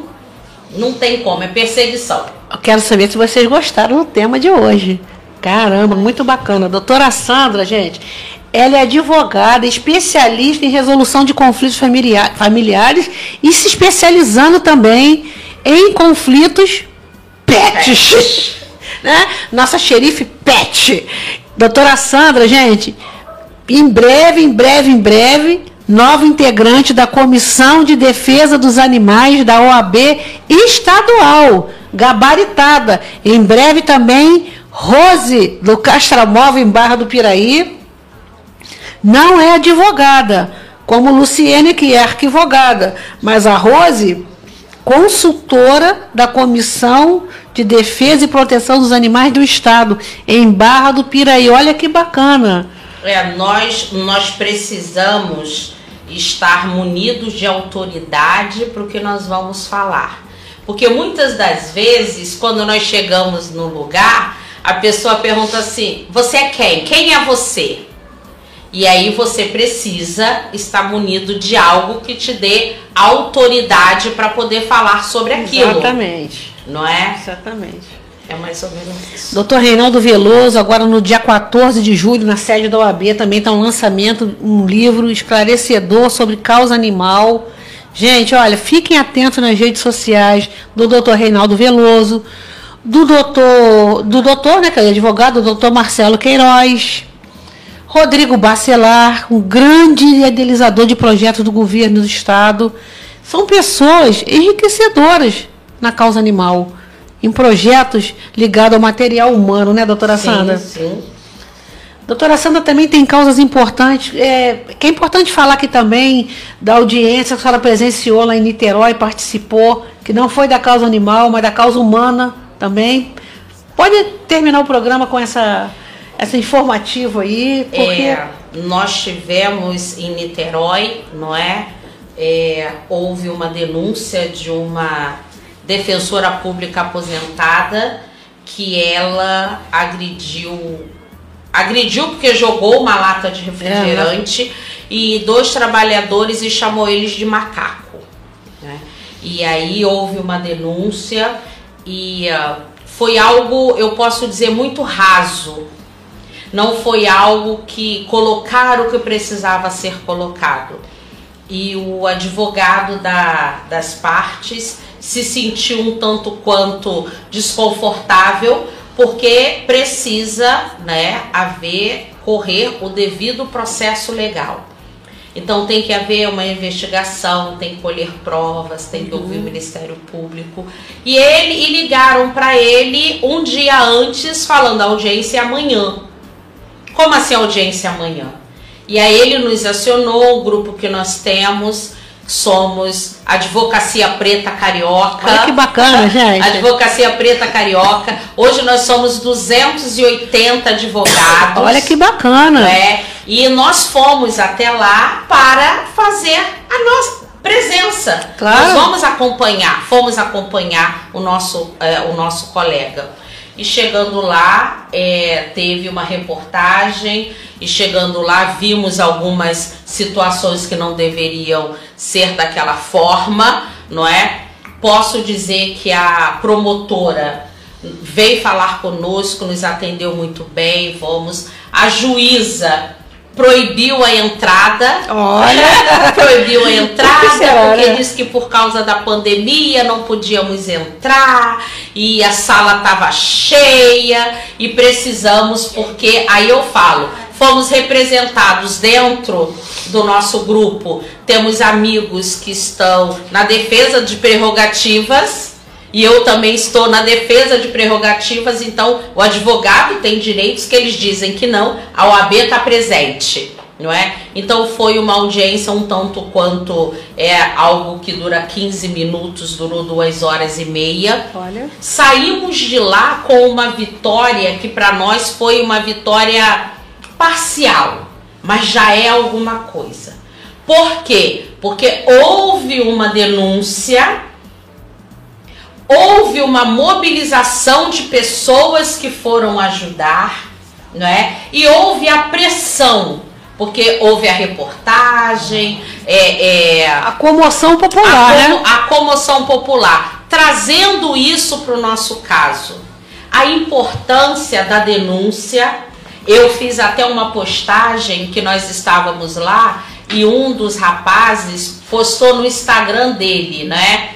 não tem como, é perseguição. Eu quero saber se vocês gostaram do tema de hoje. Caramba, muito bacana. Doutora Sandra, gente, ela é advogada, especialista em resolução de conflitos familiares e se especializando também em conflitos pets. né? Nossa xerife pet. Doutora Sandra, gente, em breve, em breve, em breve, nova integrante da Comissão de Defesa dos Animais da OAB estadual, gabaritada. Em breve também, Rose, do Castramóvel, em Barra do Piraí, não é advogada, como Luciene, que é arquivogada, mas a Rose consultora da Comissão de Defesa e Proteção dos Animais do Estado, em Barra do Piraí. Olha que bacana. É, nós, nós precisamos estar munidos de autoridade para o que nós vamos falar. Porque muitas das vezes, quando nós chegamos no lugar, a pessoa pergunta assim: Você é quem? Quem é você? E aí você precisa estar munido de algo que te dê autoridade para poder falar sobre aquilo. Exatamente. Não é? Exatamente. É mais ou menos isso. Doutor Reinaldo Veloso, agora no dia 14 de julho, na sede da OAB, também está um lançamento, um livro esclarecedor sobre causa animal. Gente, olha, fiquem atentos nas redes sociais do doutor Reinaldo Veloso, do doutor, do doutor, né, que é advogado, do doutor Marcelo Queiroz, Rodrigo Bacelar, um grande idealizador de projetos do governo do Estado. São pessoas enriquecedoras na causa animal, em projetos ligados ao material humano, né, doutora sim, Sandra? Sim. Doutora Sandra também tem causas importantes, é, que é importante falar aqui também da audiência que a senhora presenciou lá em Niterói, participou, que não foi da causa animal, mas da causa humana também. Pode terminar o programa com essa essa informativa aí, porque É, nós tivemos em Niterói, não é? É, houve uma denúncia de uma defensora pública aposentada que ela agrediu agrediu porque jogou uma lata de refrigerante e dois trabalhadores e chamou eles de macaco. né? E aí houve uma denúncia e ah, foi algo, eu posso dizer, muito raso. Não foi algo que colocaram o que precisava ser colocado. E o advogado da, das partes se sentiu um tanto quanto desconfortável, porque precisa né, haver, correr o devido processo legal. Então tem que haver uma investigação, tem que colher provas, tem que ouvir o Ministério Público. E ele e ligaram para ele um dia antes falando a audiência é amanhã. Como assim audiência amanhã? E aí ele nos acionou, o grupo que nós temos, somos Advocacia Preta Carioca. olha que bacana, gente. Advocacia Preta Carioca. Hoje nós somos 280 advogados. Olha que bacana. É, e nós fomos até lá para fazer a nossa presença. Claro. Nós vamos acompanhar, fomos acompanhar o nosso, é, o nosso colega. E chegando lá, é, teve uma reportagem, e chegando lá, vimos algumas situações que não deveriam ser daquela forma, não é? Posso dizer que a promotora veio falar conosco, nos atendeu muito bem, fomos. A juíza proibiu a entrada. Olha. proibiu a entrada, porque né? disse que por causa da pandemia não podíamos entrar e a sala estava cheia e precisamos, porque aí eu falo, fomos representados dentro do nosso grupo, temos amigos que estão na defesa de prerrogativas. E eu também estou na defesa de prerrogativas, então o advogado tem direitos que eles dizem que não, a OAB está presente, não é? Então foi uma audiência um tanto quanto é algo que dura 15 minutos, durou duas horas e meia. Olha. Saímos de lá com uma vitória que para nós foi uma vitória parcial, mas já é alguma coisa. Por quê? Porque houve uma denúncia houve uma mobilização de pessoas que foram ajudar, não é? E houve a pressão, porque houve a reportagem, é, é, A comoção popular, a, né? como- a comoção popular, trazendo isso para o nosso caso. A importância da denúncia. Eu fiz até uma postagem que nós estávamos lá e um dos rapazes postou no Instagram dele, né?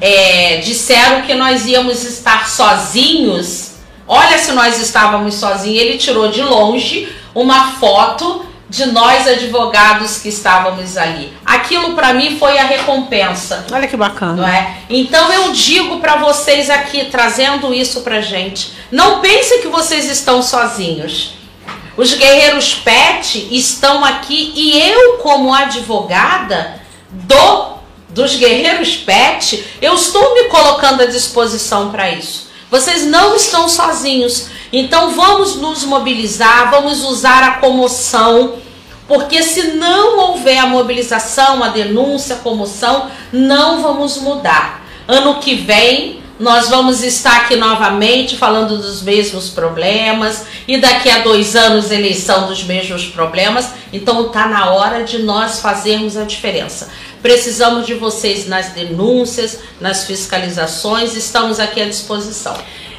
É, disseram que nós íamos estar sozinhos. Olha se nós estávamos sozinhos. Ele tirou de longe uma foto de nós advogados que estávamos ali. Aquilo para mim foi a recompensa. Olha que bacana. Não é? Então eu digo para vocês aqui, trazendo isso pra gente, não pensem que vocês estão sozinhos. Os guerreiros PET estão aqui e eu, como advogada do dos guerreiros PET, eu estou me colocando à disposição para isso. Vocês não estão sozinhos. Então vamos nos mobilizar, vamos usar a comoção, porque se não houver a mobilização, a denúncia, a comoção, não vamos mudar. Ano que vem nós vamos estar aqui novamente falando dos mesmos problemas e daqui a dois anos eleição dos mesmos problemas. Então está na hora de nós fazermos a diferença. Precisamos de vocês nas denúncias, nas fiscalizações. Estamos aqui à disposição.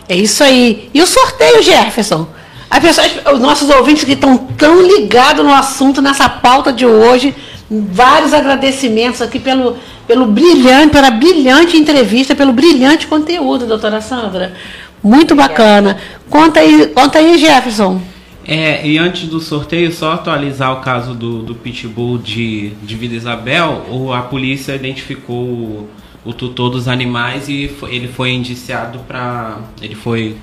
É isso aí. E o sorteio, Jefferson? As pessoas, os nossos ouvintes que estão tão ligados no assunto, nessa pauta de hoje, vários agradecimentos aqui pelo, pelo brilhante, pela brilhante entrevista, pelo brilhante conteúdo, doutora Sandra. Muito bacana. Conta aí, conta aí, Jefferson. É, e antes do sorteio, só atualizar o caso do, do Pitbull de, de Vila Isabel, o, a polícia identificou o, o tutor dos animais e foi- ele foi indiciado para. Ele foi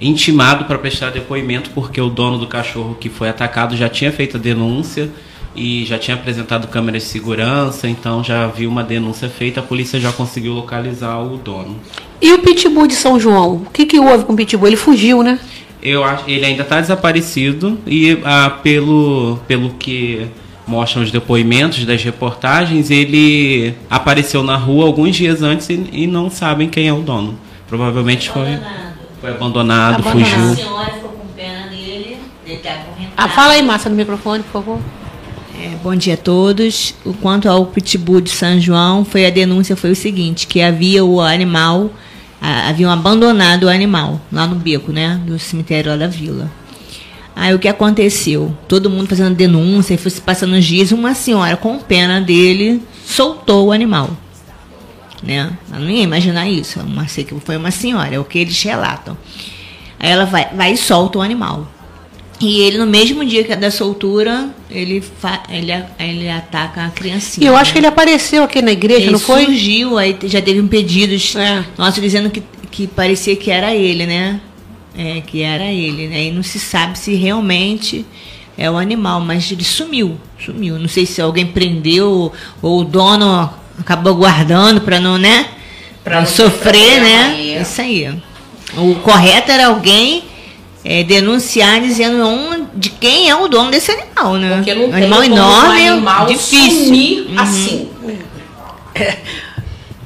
intimado para prestar depoimento porque o dono do cachorro que foi atacado já tinha feito a denúncia e já tinha apresentado câmeras de segurança, então já viu uma denúncia feita, a polícia já conseguiu localizar o dono. E o Pitbull de São João? O que, que houve com o Pitbull? Ele fugiu, né? Eu acho ele ainda está desaparecido e ah, pelo pelo que mostram os depoimentos das reportagens, ele apareceu na rua alguns dias antes e, e não sabem quem é o dono. Provavelmente foi Abandonado. foi abandonado, Abandonado. A fugiu. senhora ficou com pena dele, ele tá. Ah, fala aí, Márcia, no microfone, por favor. É, bom dia a todos. O quanto ao pitbull de São João, foi a denúncia foi o seguinte, que havia o animal, haviam abandonado o animal lá no beco, né, do cemitério lá da vila. Aí o que aconteceu? Todo mundo fazendo denúncia, e foi passando os dias, uma senhora com pena dele soltou o animal. Né? Eu não ia imaginar isso, uma, sei que foi uma senhora, é o que eles relatam. Aí ela vai, vai e solta o animal. E ele, no mesmo dia que é da soltura, ele, fa- ele, ele ataca a criancinha. E eu acho né? que ele apareceu aqui na igreja, Ele não foi? surgiu, aí já teve um pedidos É. nosso dizendo que, que parecia que era ele, né? É, que era ele, né? E não se sabe se realmente é o animal, mas ele sumiu, sumiu. Não sei se alguém prendeu ou o dono acabou guardando para não, né? Pra Pra não ter sofrer, né? Isso aí. O correto era alguém é, denunciar dizendo onde, de quem é o dono desse animal, né? Porque não um tem animal enorme, um animal difícil. sumir Uhum. assim.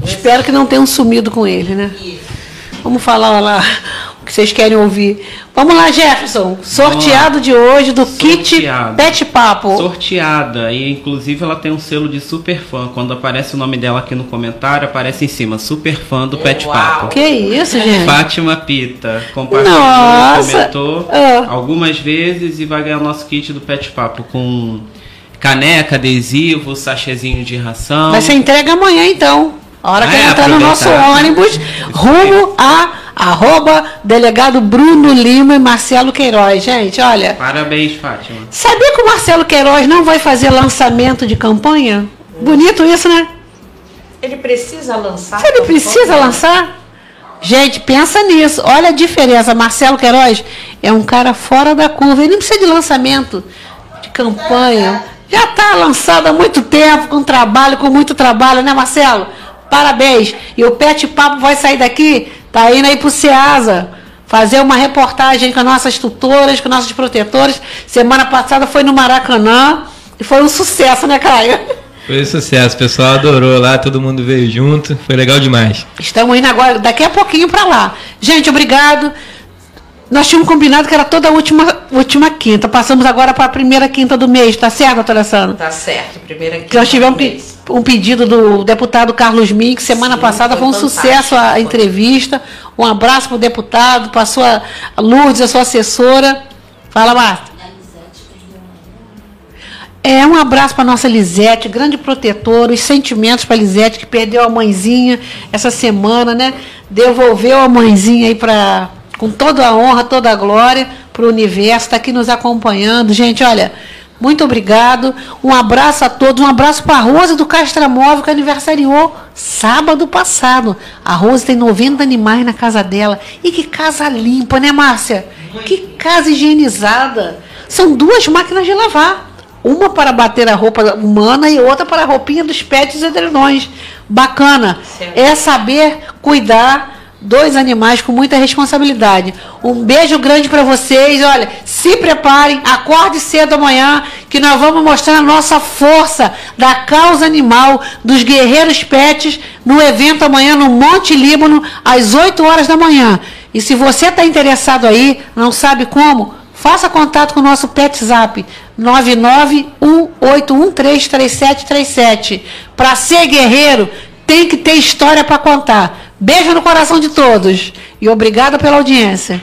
Espero que não tenham sumido com ele, né? Vamos falar lá. Que vocês querem ouvir. Vamos lá, Jefferson. Sorteado de hoje do Sorteado. kit Pet Papo. Sorteada. E inclusive ela tem um selo de super fã. Quando aparece o nome dela aqui no comentário, aparece em cima, super fã do Pet Uau. Papo. Que isso, gente? Fátima Pita compartilhou, Nossa. comentou Ah. algumas vezes e vai ganhar o nosso kit do Pet Papo com caneca, adesivo, sachêzinho de ração. Vai ser entregue amanhã, então. A hora que Ah, ela é, entrar no nosso ônibus, rumo a arroba delegado Bruno Lima e Marcelo Queiroz. Gente, olha, Parabéns, Fátima. sabia que o Marcelo Queiroz não vai fazer lançamento de campanha? Bonito isso, né? Ele precisa lançar. Se ele campanha? precisa lançar. Gente, pensa nisso. Olha a diferença. Marcelo Queiroz é um cara fora da curva. Ele não precisa de lançamento, de campanha. Já está lançado há muito tempo, com trabalho, com muito trabalho, né, Marcelo? Parabéns. E o Pet Papo vai sair daqui, tá indo aí pro Ceasa. Fazer uma reportagem com as nossas tutoras, com nossos protetores. Semana passada foi no Maracanã e foi um sucesso, né, Caio? Foi um sucesso, o pessoal adorou lá, todo mundo veio junto, foi legal demais. Estamos indo agora, daqui a pouquinho para lá. Gente, obrigado. Nós tínhamos combinado que era toda a última, última quinta. Passamos agora para a primeira quinta do mês, tá certo, doutora Sandra? Tá certo, primeira Que nós tivemos um pedido do deputado Carlos Mink, semana Sim, passada foi um foi sucesso a fantástico. entrevista. Um abraço para o deputado, para a sua Lourdes, a sua assessora. Fala, Marta. É, um abraço para nossa Lisete, grande protetora, os sentimentos para Lisete, que perdeu a mãezinha essa semana, né? Devolveu a mãezinha aí para com toda a honra, toda a glória para o universo, está aqui nos acompanhando. Gente, olha, muito obrigado. Um abraço a todos, um abraço para a Rose do Castramóvel, que aniversariou sábado passado. A Rose tem 90 animais na casa dela. E que casa limpa, né, Márcia? Que casa higienizada. São duas máquinas de lavar. Uma para bater a roupa humana e outra para a roupinha dos pets e edredões. Bacana. Certo. É saber cuidar dois animais com muita responsabilidade. Um beijo grande para vocês. Olha, se preparem, acorde cedo amanhã, que nós vamos mostrar a nossa força da causa animal dos guerreiros pets no evento amanhã no Monte Líbano, às 8 horas da manhã. E se você está interessado aí, não sabe como, faça contato com o nosso Pet Zap 991813737. Para ser guerreiro, tem que ter história para contar. Beijo no coração de todos e obrigada pela audiência.